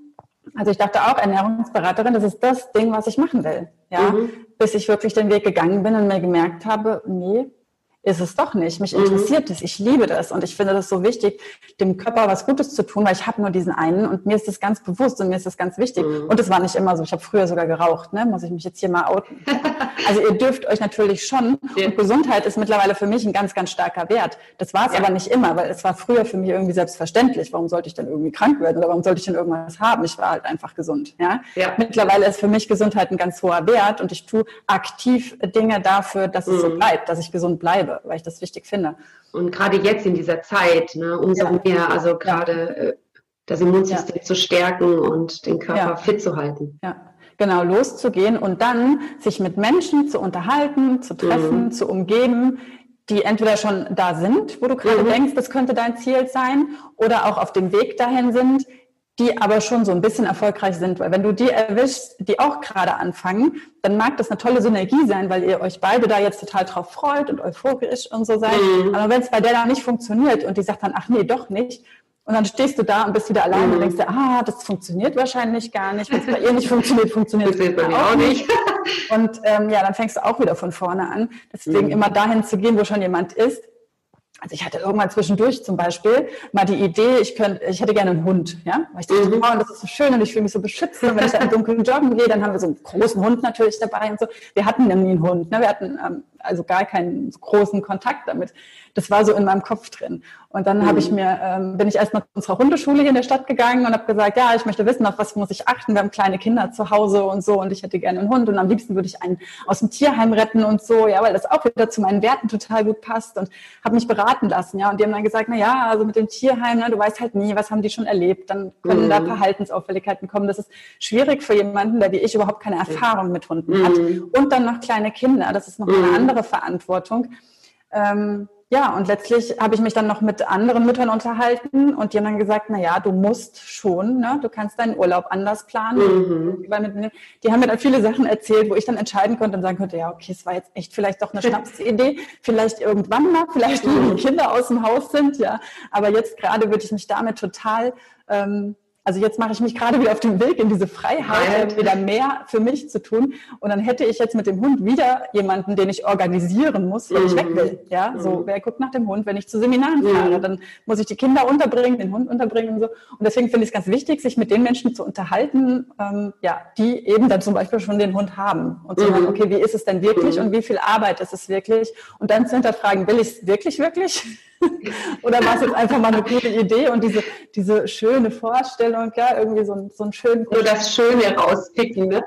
Also ich dachte auch, Ernährungsberaterin, das ist das Ding, was ich machen will. Ja, mhm. bis ich wirklich den Weg gegangen bin und mir gemerkt habe, nee, ist es doch nicht. Mich mhm. interessiert es. Ich liebe das und ich finde das so wichtig, dem Körper was Gutes zu tun, weil ich habe nur diesen einen und mir ist das ganz bewusst und mir ist das ganz wichtig. Mhm. Und es war nicht immer so. Ich habe früher sogar geraucht, ne? Muss ich mich jetzt hier mal outen. also ihr dürft euch natürlich schon. Ja. Und Gesundheit ist mittlerweile für mich ein ganz, ganz starker Wert. Das war es ja. aber nicht immer, weil es war früher für mich irgendwie selbstverständlich. Warum sollte ich denn irgendwie krank werden oder warum sollte ich denn irgendwas haben? Ich war halt einfach gesund. Ja? ja. Mittlerweile ist für mich Gesundheit ein ganz hoher Wert und ich tue aktiv Dinge dafür, dass es so mhm. bleibt, dass ich gesund bleibe weil ich das wichtig finde. Und gerade jetzt in dieser Zeit, ne, umso ja. mehr, also gerade äh, das Immunsystem ja. zu stärken und den Körper ja. fit zu halten. Ja genau loszugehen und dann sich mit Menschen zu unterhalten, zu treffen, mhm. zu umgeben, die entweder schon da sind, wo du gerade mhm. denkst, das könnte dein Ziel sein, oder auch auf dem Weg dahin sind, die aber schon so ein bisschen erfolgreich sind. Weil wenn du die erwischst, die auch gerade anfangen, dann mag das eine tolle Synergie sein, weil ihr euch beide da jetzt total drauf freut und euphorisch und so seid. Mhm. Aber wenn es bei der da nicht funktioniert und die sagt dann, ach nee, doch nicht, und dann stehst du da und bist wieder allein mhm. und denkst dir, ah, das funktioniert wahrscheinlich gar nicht. Wenn es bei ihr nicht funktioniert, funktioniert es bei mir auch nicht. Und ähm, ja, dann fängst du auch wieder von vorne an. Deswegen mhm. immer dahin zu gehen, wo schon jemand ist, also ich hatte irgendwann zwischendurch zum Beispiel mal die Idee, ich könnte, ich hätte gerne einen Hund, ja, weil ich dachte, mhm. oh, das ist so schön und ich fühle mich so beschützt. Und wenn ich da im Dunkeln joggen gehe, dann haben wir so einen großen Hund natürlich dabei und so. Wir hatten nie einen Hund, ne? wir hatten ähm, also gar keinen großen Kontakt damit das war so in meinem Kopf drin. Und dann mhm. habe ich mir, ähm, bin ich erstmal zu unserer Hundeschule hier in der Stadt gegangen und habe gesagt, ja, ich möchte wissen, auf was muss ich achten. Wir haben kleine Kinder zu Hause und so und ich hätte gerne einen Hund und am liebsten würde ich einen aus dem Tierheim retten und so, ja, weil das auch wieder zu meinen Werten total gut passt und habe mich beraten lassen, ja. Und die haben dann gesagt, na ja, also mit dem Tierheim, ne, du weißt halt nie, was haben die schon erlebt, dann können mhm. da Verhaltensauffälligkeiten kommen. Das ist schwierig für jemanden, der wie ich überhaupt keine Erfahrung mit Hunden mhm. hat. Und dann noch kleine Kinder, das ist noch eine mhm. andere Verantwortung. Ähm, ja, und letztlich habe ich mich dann noch mit anderen Müttern unterhalten und die haben dann gesagt, na ja, du musst schon, ne? du kannst deinen Urlaub anders planen. Mhm. Die haben mir dann viele Sachen erzählt, wo ich dann entscheiden konnte und sagen konnte, ja, okay, es war jetzt echt vielleicht doch eine Schnapsidee, vielleicht irgendwann mal, vielleicht wenn die Kinder aus dem Haus sind, ja. Aber jetzt gerade würde ich mich damit total ähm, also jetzt mache ich mich gerade wieder auf den Weg in diese Freiheit, wieder mehr für mich zu tun. Und dann hätte ich jetzt mit dem Hund wieder jemanden, den ich organisieren muss, wenn mhm. ich weg will. Ja, mhm. so, wer guckt nach dem Hund, wenn ich zu Seminaren mhm. fahre? Dann muss ich die Kinder unterbringen, den Hund unterbringen und so. Und deswegen finde ich es ganz wichtig, sich mit den Menschen zu unterhalten, ähm, ja, die eben dann zum Beispiel schon den Hund haben. Und zu sagen, mhm. okay, wie ist es denn wirklich mhm. und wie viel Arbeit ist es wirklich? Und dann zu hinterfragen, will ich es wirklich, wirklich? Oder war es jetzt einfach mal eine gute Idee und diese, diese schöne Vorstellung, ja, irgendwie so, ein, so ein schön. Nur das Schöne rauspicken, ne?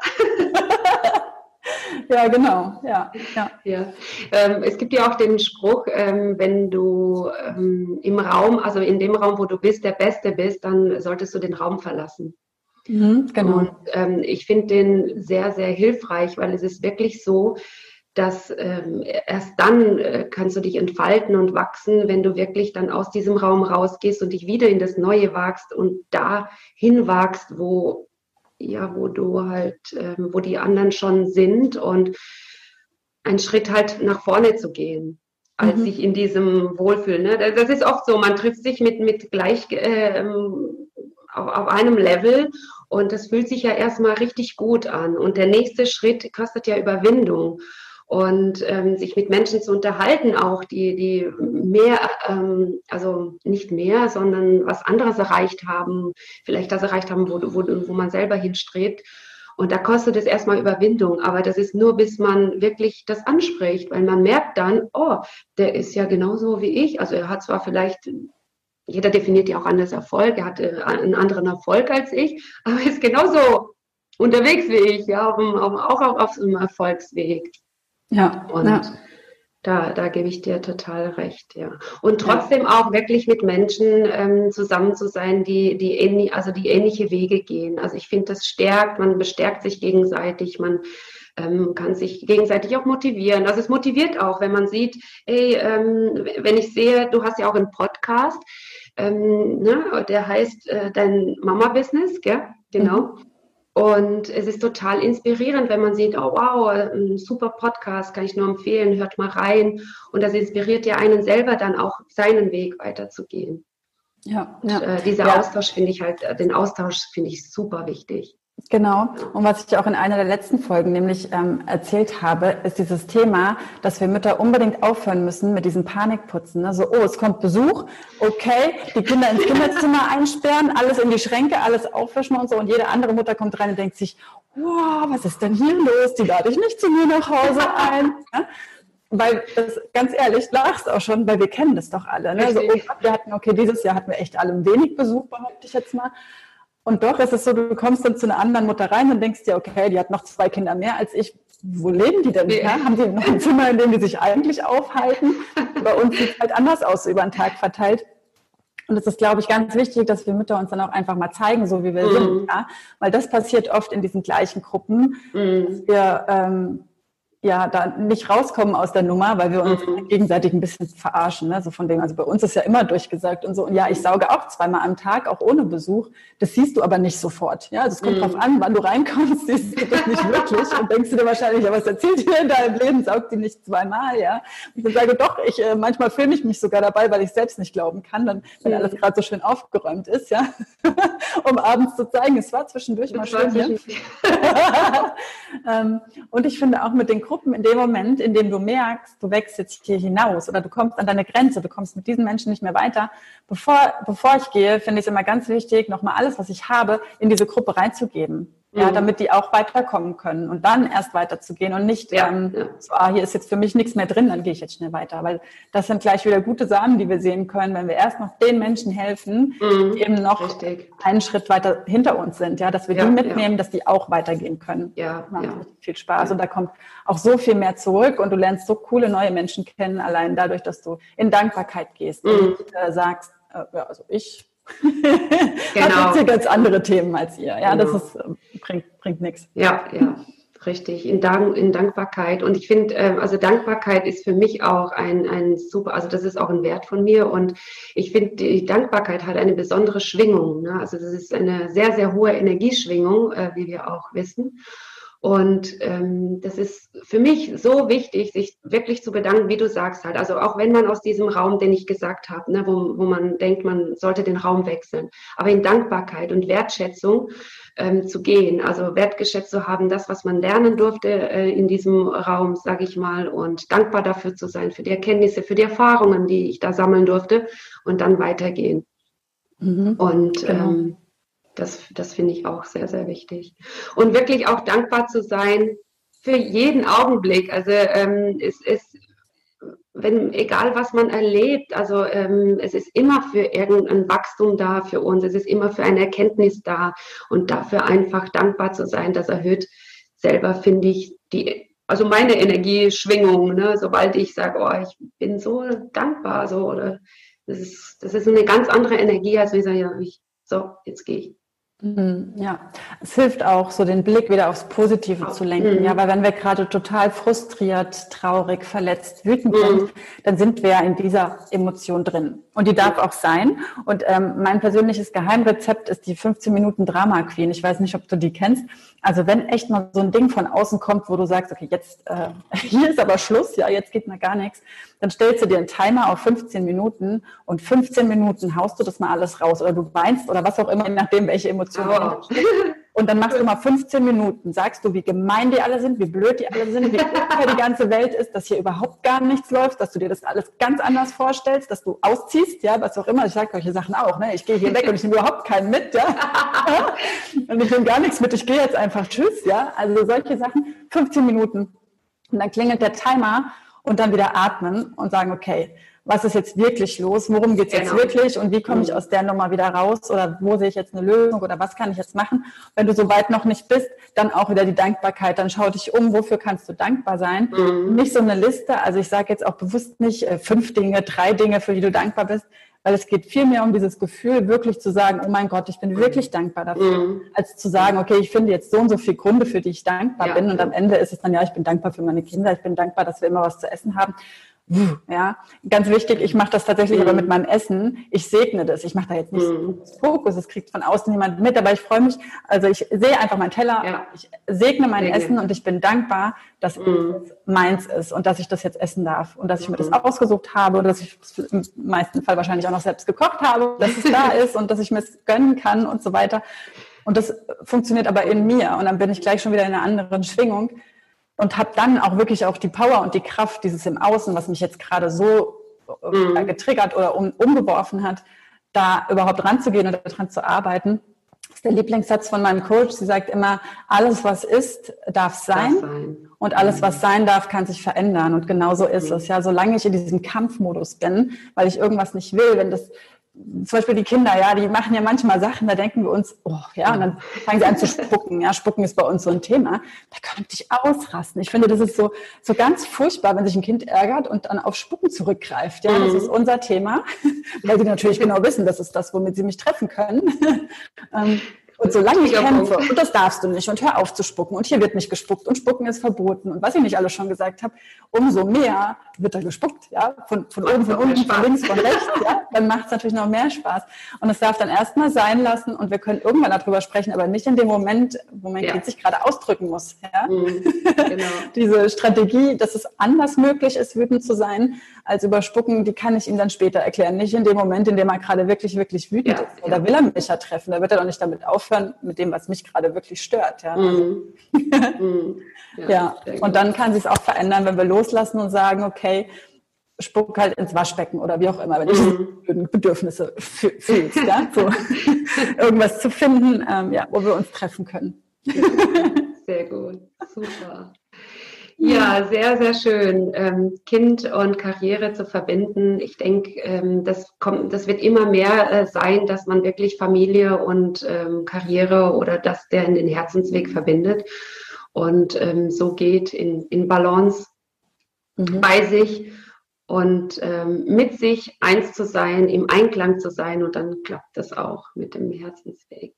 ja, genau. Ja, ja. ja. Ähm, es gibt ja auch den Spruch, ähm, wenn du ähm, im Raum, also in dem Raum, wo du bist, der Beste bist, dann solltest du den Raum verlassen. Mhm, genau. Und ähm, ich finde den sehr, sehr hilfreich, weil es ist wirklich so, dass ähm, erst dann äh, kannst du dich entfalten und wachsen, wenn du wirklich dann aus diesem Raum rausgehst und dich wieder in das Neue wagst und dahin wagst, wo ja, wo du halt, ähm, wo die anderen schon sind und einen Schritt halt nach vorne zu gehen, als mhm. sich in diesem Wohlfühlen. Ne? Das ist oft so, man trifft sich mit, mit gleich äh, auf, auf einem Level und das fühlt sich ja erstmal richtig gut an. Und der nächste Schritt kostet ja Überwindung und ähm, sich mit Menschen zu unterhalten, auch die, die mehr, ähm, also nicht mehr, sondern was anderes erreicht haben, vielleicht das erreicht haben, wo, wo, wo man selber hinstrebt. Und da kostet es erstmal Überwindung, aber das ist nur, bis man wirklich das anspricht, weil man merkt dann, oh, der ist ja genauso wie ich. Also er hat zwar vielleicht, jeder definiert ja auch anders Erfolg, er hatte einen anderen Erfolg als ich, aber er ist genauso unterwegs wie ich, ja, auf dem, auch auf einem Erfolgsweg. Ja. Und ja. Da, da gebe ich dir total recht, ja. Und trotzdem ja. auch wirklich mit Menschen ähm, zusammen zu sein, die, die, ähnlich, also die ähnliche Wege gehen. Also ich finde, das stärkt, man bestärkt sich gegenseitig, man ähm, kann sich gegenseitig auch motivieren. Also es motiviert auch, wenn man sieht, ey, ähm, wenn ich sehe, du hast ja auch einen Podcast, ähm, ne, der heißt äh, dein Mama-Business, gell? Genau. Mhm. Und es ist total inspirierend, wenn man sieht, oh wow, ein super Podcast, kann ich nur empfehlen, hört mal rein. Und das inspiriert ja einen selber dann auch, seinen Weg weiterzugehen. Ja, ja. Und, äh, dieser ja. Austausch finde ich halt, den Austausch finde ich super wichtig. Genau. Und was ich auch in einer der letzten Folgen nämlich ähm, erzählt habe, ist dieses Thema, dass wir Mütter unbedingt aufhören müssen mit diesem Panikputzen. Also, oh, es kommt Besuch, okay, die Kinder ins Kinderzimmer einsperren, alles in die Schränke, alles aufwischen und so. Und jede andere Mutter kommt rein und denkt sich, wow, was ist denn hier los? Die lade ich nicht zu mir nach Hause ein. Ja? Weil das, ganz ehrlich, lachst auch schon, weil wir kennen das doch alle. Ne? Also, oh, wir hatten, okay, dieses Jahr hatten wir echt alle wenig Besuch, behaupte ich jetzt mal. Und doch ist es so, du kommst dann zu einer anderen Mutter rein und denkst dir, okay, die hat noch zwei Kinder mehr als ich. Wo leben die denn? Ja? Haben die noch ein Zimmer, in dem die sich eigentlich aufhalten? Bei uns sieht es halt anders aus, über den Tag verteilt. Und es ist, glaube ich, ganz wichtig, dass wir Mütter uns dann auch einfach mal zeigen, so wie wir mm. sind. Ja? Weil das passiert oft in diesen gleichen Gruppen, mm. dass wir ähm, ja da nicht rauskommen aus der Nummer, weil wir uns mhm. gegenseitig ein bisschen verarschen. Ne? So von dem, also bei uns ist ja immer durchgesagt und so. Und ja, ich sauge auch zweimal am Tag, auch ohne Besuch. Das siehst du aber nicht sofort. Ja, also es kommt mhm. drauf an, wann du reinkommst, siehst du das nicht wirklich und denkst du dir wahrscheinlich, ja, was erzählt ihr in deinem Leben? Saugt die nicht zweimal, ja? Und ich sage doch, ich äh, manchmal filme ich mich sogar dabei, weil ich selbst nicht glauben kann, dann, wenn mhm. alles gerade so schön aufgeräumt ist, ja, um abends zu zeigen, es war zwischendurch das mal schön. Ja? ähm, und ich finde auch mit den Gruppen in dem Moment, in dem du merkst, du wächst jetzt hier hinaus oder du kommst an deine Grenze, du kommst mit diesen Menschen nicht mehr weiter. Bevor, bevor ich gehe, finde ich es immer ganz wichtig, nochmal alles, was ich habe, in diese Gruppe reinzugeben ja, mhm. damit die auch weiterkommen können und dann erst weiterzugehen und nicht ja, ähm, ja. so, ah, hier ist jetzt für mich nichts mehr drin, dann gehe ich jetzt schnell weiter, weil das sind gleich wieder gute Samen, die wir sehen können, wenn wir erst noch den Menschen helfen, mhm. die eben noch Richtig. einen Schritt weiter hinter uns sind, ja, dass wir ja, die mitnehmen, dass die auch weitergehen können. Ja, das macht viel Spaß und da kommt auch so viel mehr zurück und du lernst so coole neue Menschen kennen, allein dadurch, dass du in Dankbarkeit gehst mhm. und äh, sagst, äh, ja, also ich genau. Hat jetzt ganz andere Themen als ihr. Ja, genau. das ist, äh, bringt, bringt nichts. Ja, ja. Richtig, in, Dank, in Dankbarkeit. Und ich finde, äh, also Dankbarkeit ist für mich auch ein, ein super, also das ist auch ein Wert von mir. Und ich finde, die Dankbarkeit hat eine besondere Schwingung. Ne? Also das ist eine sehr, sehr hohe Energieschwingung, äh, wie wir auch wissen. Und ähm, das ist für mich so wichtig, sich wirklich zu bedanken, wie du sagst halt. Also auch wenn man aus diesem Raum, den ich gesagt habe, ne, wo, wo man denkt, man sollte den Raum wechseln, aber in Dankbarkeit und Wertschätzung ähm, zu gehen, also wertgeschätzt zu haben, das, was man lernen durfte äh, in diesem Raum, sage ich mal, und dankbar dafür zu sein, für die Erkenntnisse, für die Erfahrungen, die ich da sammeln durfte und dann weitergehen. Mhm, und genau. ähm, das, das finde ich auch sehr, sehr wichtig. Und wirklich auch dankbar zu sein für jeden Augenblick. Also ähm, es ist, wenn, egal was man erlebt, also ähm, es ist immer für irgendein Wachstum da für uns, es ist immer für eine Erkenntnis da und dafür einfach dankbar zu sein, das erhöht selber, finde ich, die, also meine Energieschwingung, ne? sobald ich sage, oh, ich bin so dankbar, so, oder das ist, das ist eine ganz andere Energie, als wenn ich sage, ja, ich, so, jetzt gehe ich. Mhm, ja, es hilft auch, so den Blick wieder aufs Positive oh. zu lenken. Mhm. Ja, weil wenn wir gerade total frustriert, traurig, verletzt, wütend mhm. sind, dann sind wir ja in dieser Emotion drin. Und die darf auch sein. Und ähm, mein persönliches Geheimrezept ist die 15 Minuten Drama Queen. Ich weiß nicht, ob du die kennst. Also wenn echt mal so ein Ding von außen kommt, wo du sagst, okay, jetzt äh, hier ist aber Schluss, ja, jetzt geht mal gar nichts, dann stellst du dir einen Timer auf 15 Minuten und 15 Minuten haust du das mal alles raus oder du weinst oder was auch immer, je nachdem, welche Emotionen oh. Und dann machst du mal 15 Minuten, sagst du, wie gemein die alle sind, wie blöd die alle sind, wie unfair die ganze Welt ist, dass hier überhaupt gar nichts läuft, dass du dir das alles ganz anders vorstellst, dass du ausziehst, ja, was auch immer. Ich sage solche Sachen auch, ne? Ich gehe hier weg und ich nehme überhaupt keinen mit, ja. und ich nehme gar nichts mit, ich gehe jetzt einfach tschüss, ja. Also solche Sachen, 15 Minuten. Und dann klingelt der Timer und dann wieder atmen und sagen, okay, was ist jetzt wirklich los, worum geht es genau. jetzt wirklich und wie komme ich mhm. aus der Nummer wieder raus oder wo sehe ich jetzt eine Lösung oder was kann ich jetzt machen. Wenn du so weit noch nicht bist, dann auch wieder die Dankbarkeit, dann schau dich um, wofür kannst du dankbar sein. Mhm. Nicht so eine Liste, also ich sage jetzt auch bewusst nicht äh, fünf Dinge, drei Dinge, für die du dankbar bist, weil es geht viel mehr um dieses Gefühl, wirklich zu sagen, oh mein Gott, ich bin wirklich dankbar dafür, mhm. als zu sagen, okay, ich finde jetzt so und so viele Gründe, für die ich dankbar ja. bin und am Ende ist es dann, ja, ich bin dankbar für meine Kinder, ich bin dankbar, dass wir immer was zu essen haben ja, ganz wichtig, ich mache das tatsächlich mm. aber mit meinem Essen. Ich segne das. Ich mache da jetzt nicht mm. Fokus, es kriegt von außen niemand mit, aber ich freue mich, also ich sehe einfach meinen Teller, ja. ich segne mein Segne. Essen und ich bin dankbar, dass mm. es meins ist und dass ich das jetzt essen darf und dass ich mir das ausgesucht habe und dass ich es im meisten Fall wahrscheinlich auch noch selbst gekocht habe, dass es da ist und dass ich mir es gönnen kann und so weiter. Und das funktioniert aber in mir und dann bin ich gleich schon wieder in einer anderen Schwingung und habe dann auch wirklich auch die Power und die Kraft dieses im Außen, was mich jetzt gerade so äh, mhm. getriggert oder um, umgeworfen hat, da überhaupt ranzugehen oder daran zu arbeiten. Das ist der Lieblingssatz von meinem Coach. Sie sagt immer, alles, was ist, darf sein. Darf sein. Und alles, was mhm. sein darf, kann sich verändern. Und genau so ist mhm. es. Ja, solange ich in diesem Kampfmodus bin, weil ich irgendwas nicht will, wenn das zum Beispiel die Kinder, ja, die machen ja manchmal Sachen, da denken wir uns, oh, ja, und dann fangen sie an zu spucken. Ja, spucken ist bei uns so ein Thema. Da könnte ich ausrasten. Ich finde, das ist so, so ganz furchtbar, wenn sich ein Kind ärgert und dann auf Spucken zurückgreift. Ja, das mhm. ist unser Thema, weil sie natürlich genau wissen, das ist das, womit sie mich treffen können. Und solange ich kämpfe, und das darfst du nicht, und hör auf zu spucken, und hier wird nicht gespuckt, und spucken ist verboten, und was ich nicht alles schon gesagt habe, umso mehr wird da gespuckt, ja, von, von oben, von unten, von links, von rechts, ja, dann macht es natürlich noch mehr Spaß. Und es darf dann erstmal sein lassen, und wir können irgendwann darüber sprechen, aber nicht in dem Moment, wo mein ja. Kind sich gerade ausdrücken muss, ja. Mhm, genau. Diese Strategie, dass es anders möglich ist, wütend zu sein, als überspucken, die kann ich ihm dann später erklären. Nicht in dem Moment, in dem er gerade wirklich, wirklich wütend ja, ist. Oder ja. will er mich ja treffen. Da wird er doch nicht damit aufhören, mit dem, was mich gerade wirklich stört. Ja, mhm. mhm. ja, ja. und dann kann sich es auch verändern, wenn wir loslassen und sagen, okay, spuck halt ins Waschbecken oder wie auch immer, wenn mhm. du Bedürfnisse fühlst, ja, so irgendwas zu finden, ähm, ja, wo wir uns treffen können. Sehr gut, super. Ja, sehr, sehr schön. Ähm, kind und Karriere zu verbinden. Ich denke, ähm, das kommt, das wird immer mehr äh, sein, dass man wirklich Familie und ähm, Karriere oder das, der in den Herzensweg verbindet und ähm, so geht in, in Balance mhm. bei sich und ähm, mit sich eins zu sein, im Einklang zu sein und dann klappt das auch mit dem Herzensweg.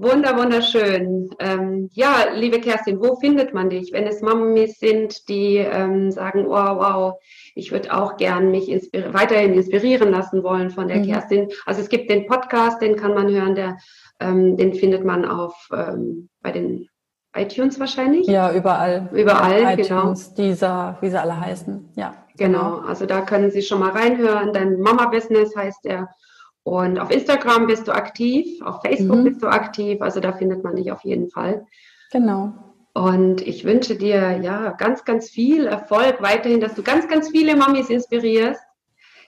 Wunder, wunderschön. Ähm, ja, liebe Kerstin, wo findet man dich, wenn es Mamis sind, die ähm, sagen, oh, wow, ich würde auch gern mich inspir weiterhin inspirieren lassen wollen von der mhm. Kerstin. Also es gibt den Podcast, den kann man hören, der, ähm, den findet man auf ähm, bei den iTunes wahrscheinlich? Ja, überall. Überall, ja, iTunes, genau. dieser, wie sie alle heißen. Ja. Genau. genau, also da können Sie schon mal reinhören. Dein Mama-Business heißt er. Und auf Instagram bist du aktiv, auf Facebook mhm. bist du aktiv, also da findet man dich auf jeden Fall. Genau. Und ich wünsche dir ja ganz, ganz viel Erfolg weiterhin, dass du ganz, ganz viele Mamis inspirierst,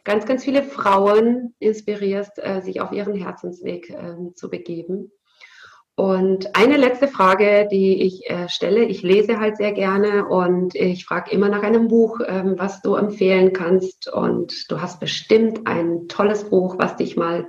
ganz, ganz viele Frauen inspirierst, äh, sich auf ihren Herzensweg äh, zu begeben. Und eine letzte Frage, die ich äh, stelle, ich lese halt sehr gerne und ich frage immer nach einem Buch, ähm, was du empfehlen kannst. Und du hast bestimmt ein tolles Buch, was dich mal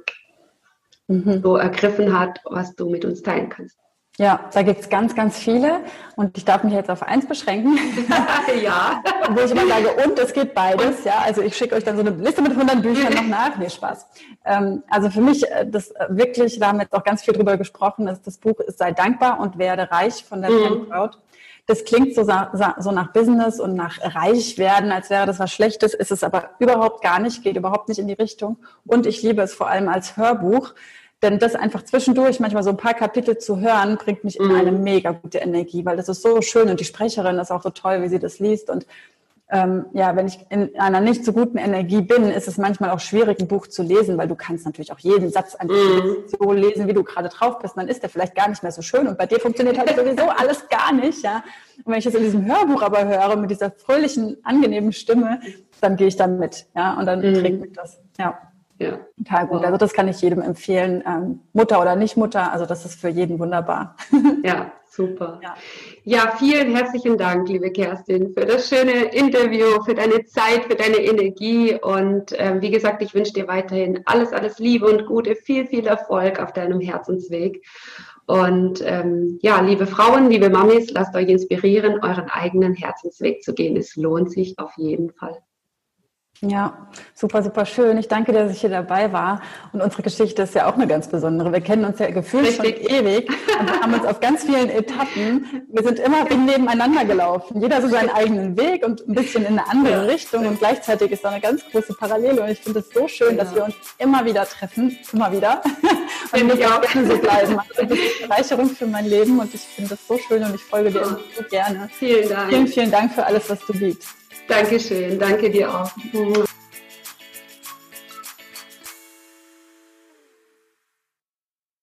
mhm. so ergriffen hat, was du mit uns teilen kannst. Ja, da gibt's ganz, ganz viele und ich darf mich jetzt auf eins beschränken. ja. Wo ich immer sage, und es geht beides. Ja, also ich schicke euch dann so eine Liste mit 100 Büchern noch nach. Nee, Spaß. Ähm, also für mich, äh, das äh, wirklich, da haben wir jetzt auch ganz viel drüber gesprochen, ist das Buch ist Sei dankbar und werde reich von der mhm. Braut. Das klingt so, so nach Business und nach reich werden, als wäre das was Schlechtes, ist es aber überhaupt gar nicht, geht überhaupt nicht in die Richtung. Und ich liebe es vor allem als Hörbuch, denn das einfach zwischendurch manchmal so ein paar Kapitel zu hören, bringt mich in mhm. eine mega gute Energie, weil das ist so schön und die Sprecherin ist auch so toll, wie sie das liest. Und ähm, ja, wenn ich in einer nicht so guten Energie bin, ist es manchmal auch schwierig, ein Buch zu lesen, weil du kannst natürlich auch jeden Satz mhm. so lesen, wie du gerade drauf bist. dann ist der vielleicht gar nicht mehr so schön und bei dir funktioniert halt sowieso alles gar nicht, ja. Und wenn ich es in diesem Hörbuch aber höre, mit dieser fröhlichen, angenehmen Stimme, dann gehe ich dann mit, ja, und dann mhm. trägt mich das, ja. Ja. Total gut. Also das kann ich jedem empfehlen, ähm, Mutter oder nicht Mutter. Also das ist für jeden wunderbar. Ja, super. Ja. ja, vielen herzlichen Dank, liebe Kerstin, für das schöne Interview, für deine Zeit, für deine Energie. Und ähm, wie gesagt, ich wünsche dir weiterhin alles, alles Liebe und Gute, viel, viel Erfolg auf deinem Herzensweg. Und ähm, ja, liebe Frauen, liebe Mamis, lasst euch inspirieren, euren eigenen Herzensweg zu gehen. Es lohnt sich auf jeden Fall. Ja, super, super schön. Ich danke dir, dass ich hier dabei war. Und unsere Geschichte ist ja auch eine ganz besondere. Wir kennen uns ja gefühlt Richtig. schon ewig und wir haben uns auf ganz vielen Etappen, wir sind immer nebeneinander gelaufen. Jeder so seinen eigenen Weg und ein bisschen in eine andere. Richtung. Und gleichzeitig ist da eine ganz große Parallele. Und ich finde es so schön, dass wir uns immer wieder treffen. Immer wieder. Und das auch gerne so bleiben. Also das ist eine Bereicherung für mein Leben und ich finde das so schön und ich folge dir so gerne. Vielen Dank. Vielen, vielen Dank für alles, was du gibst. Dankeschön, danke dir auch.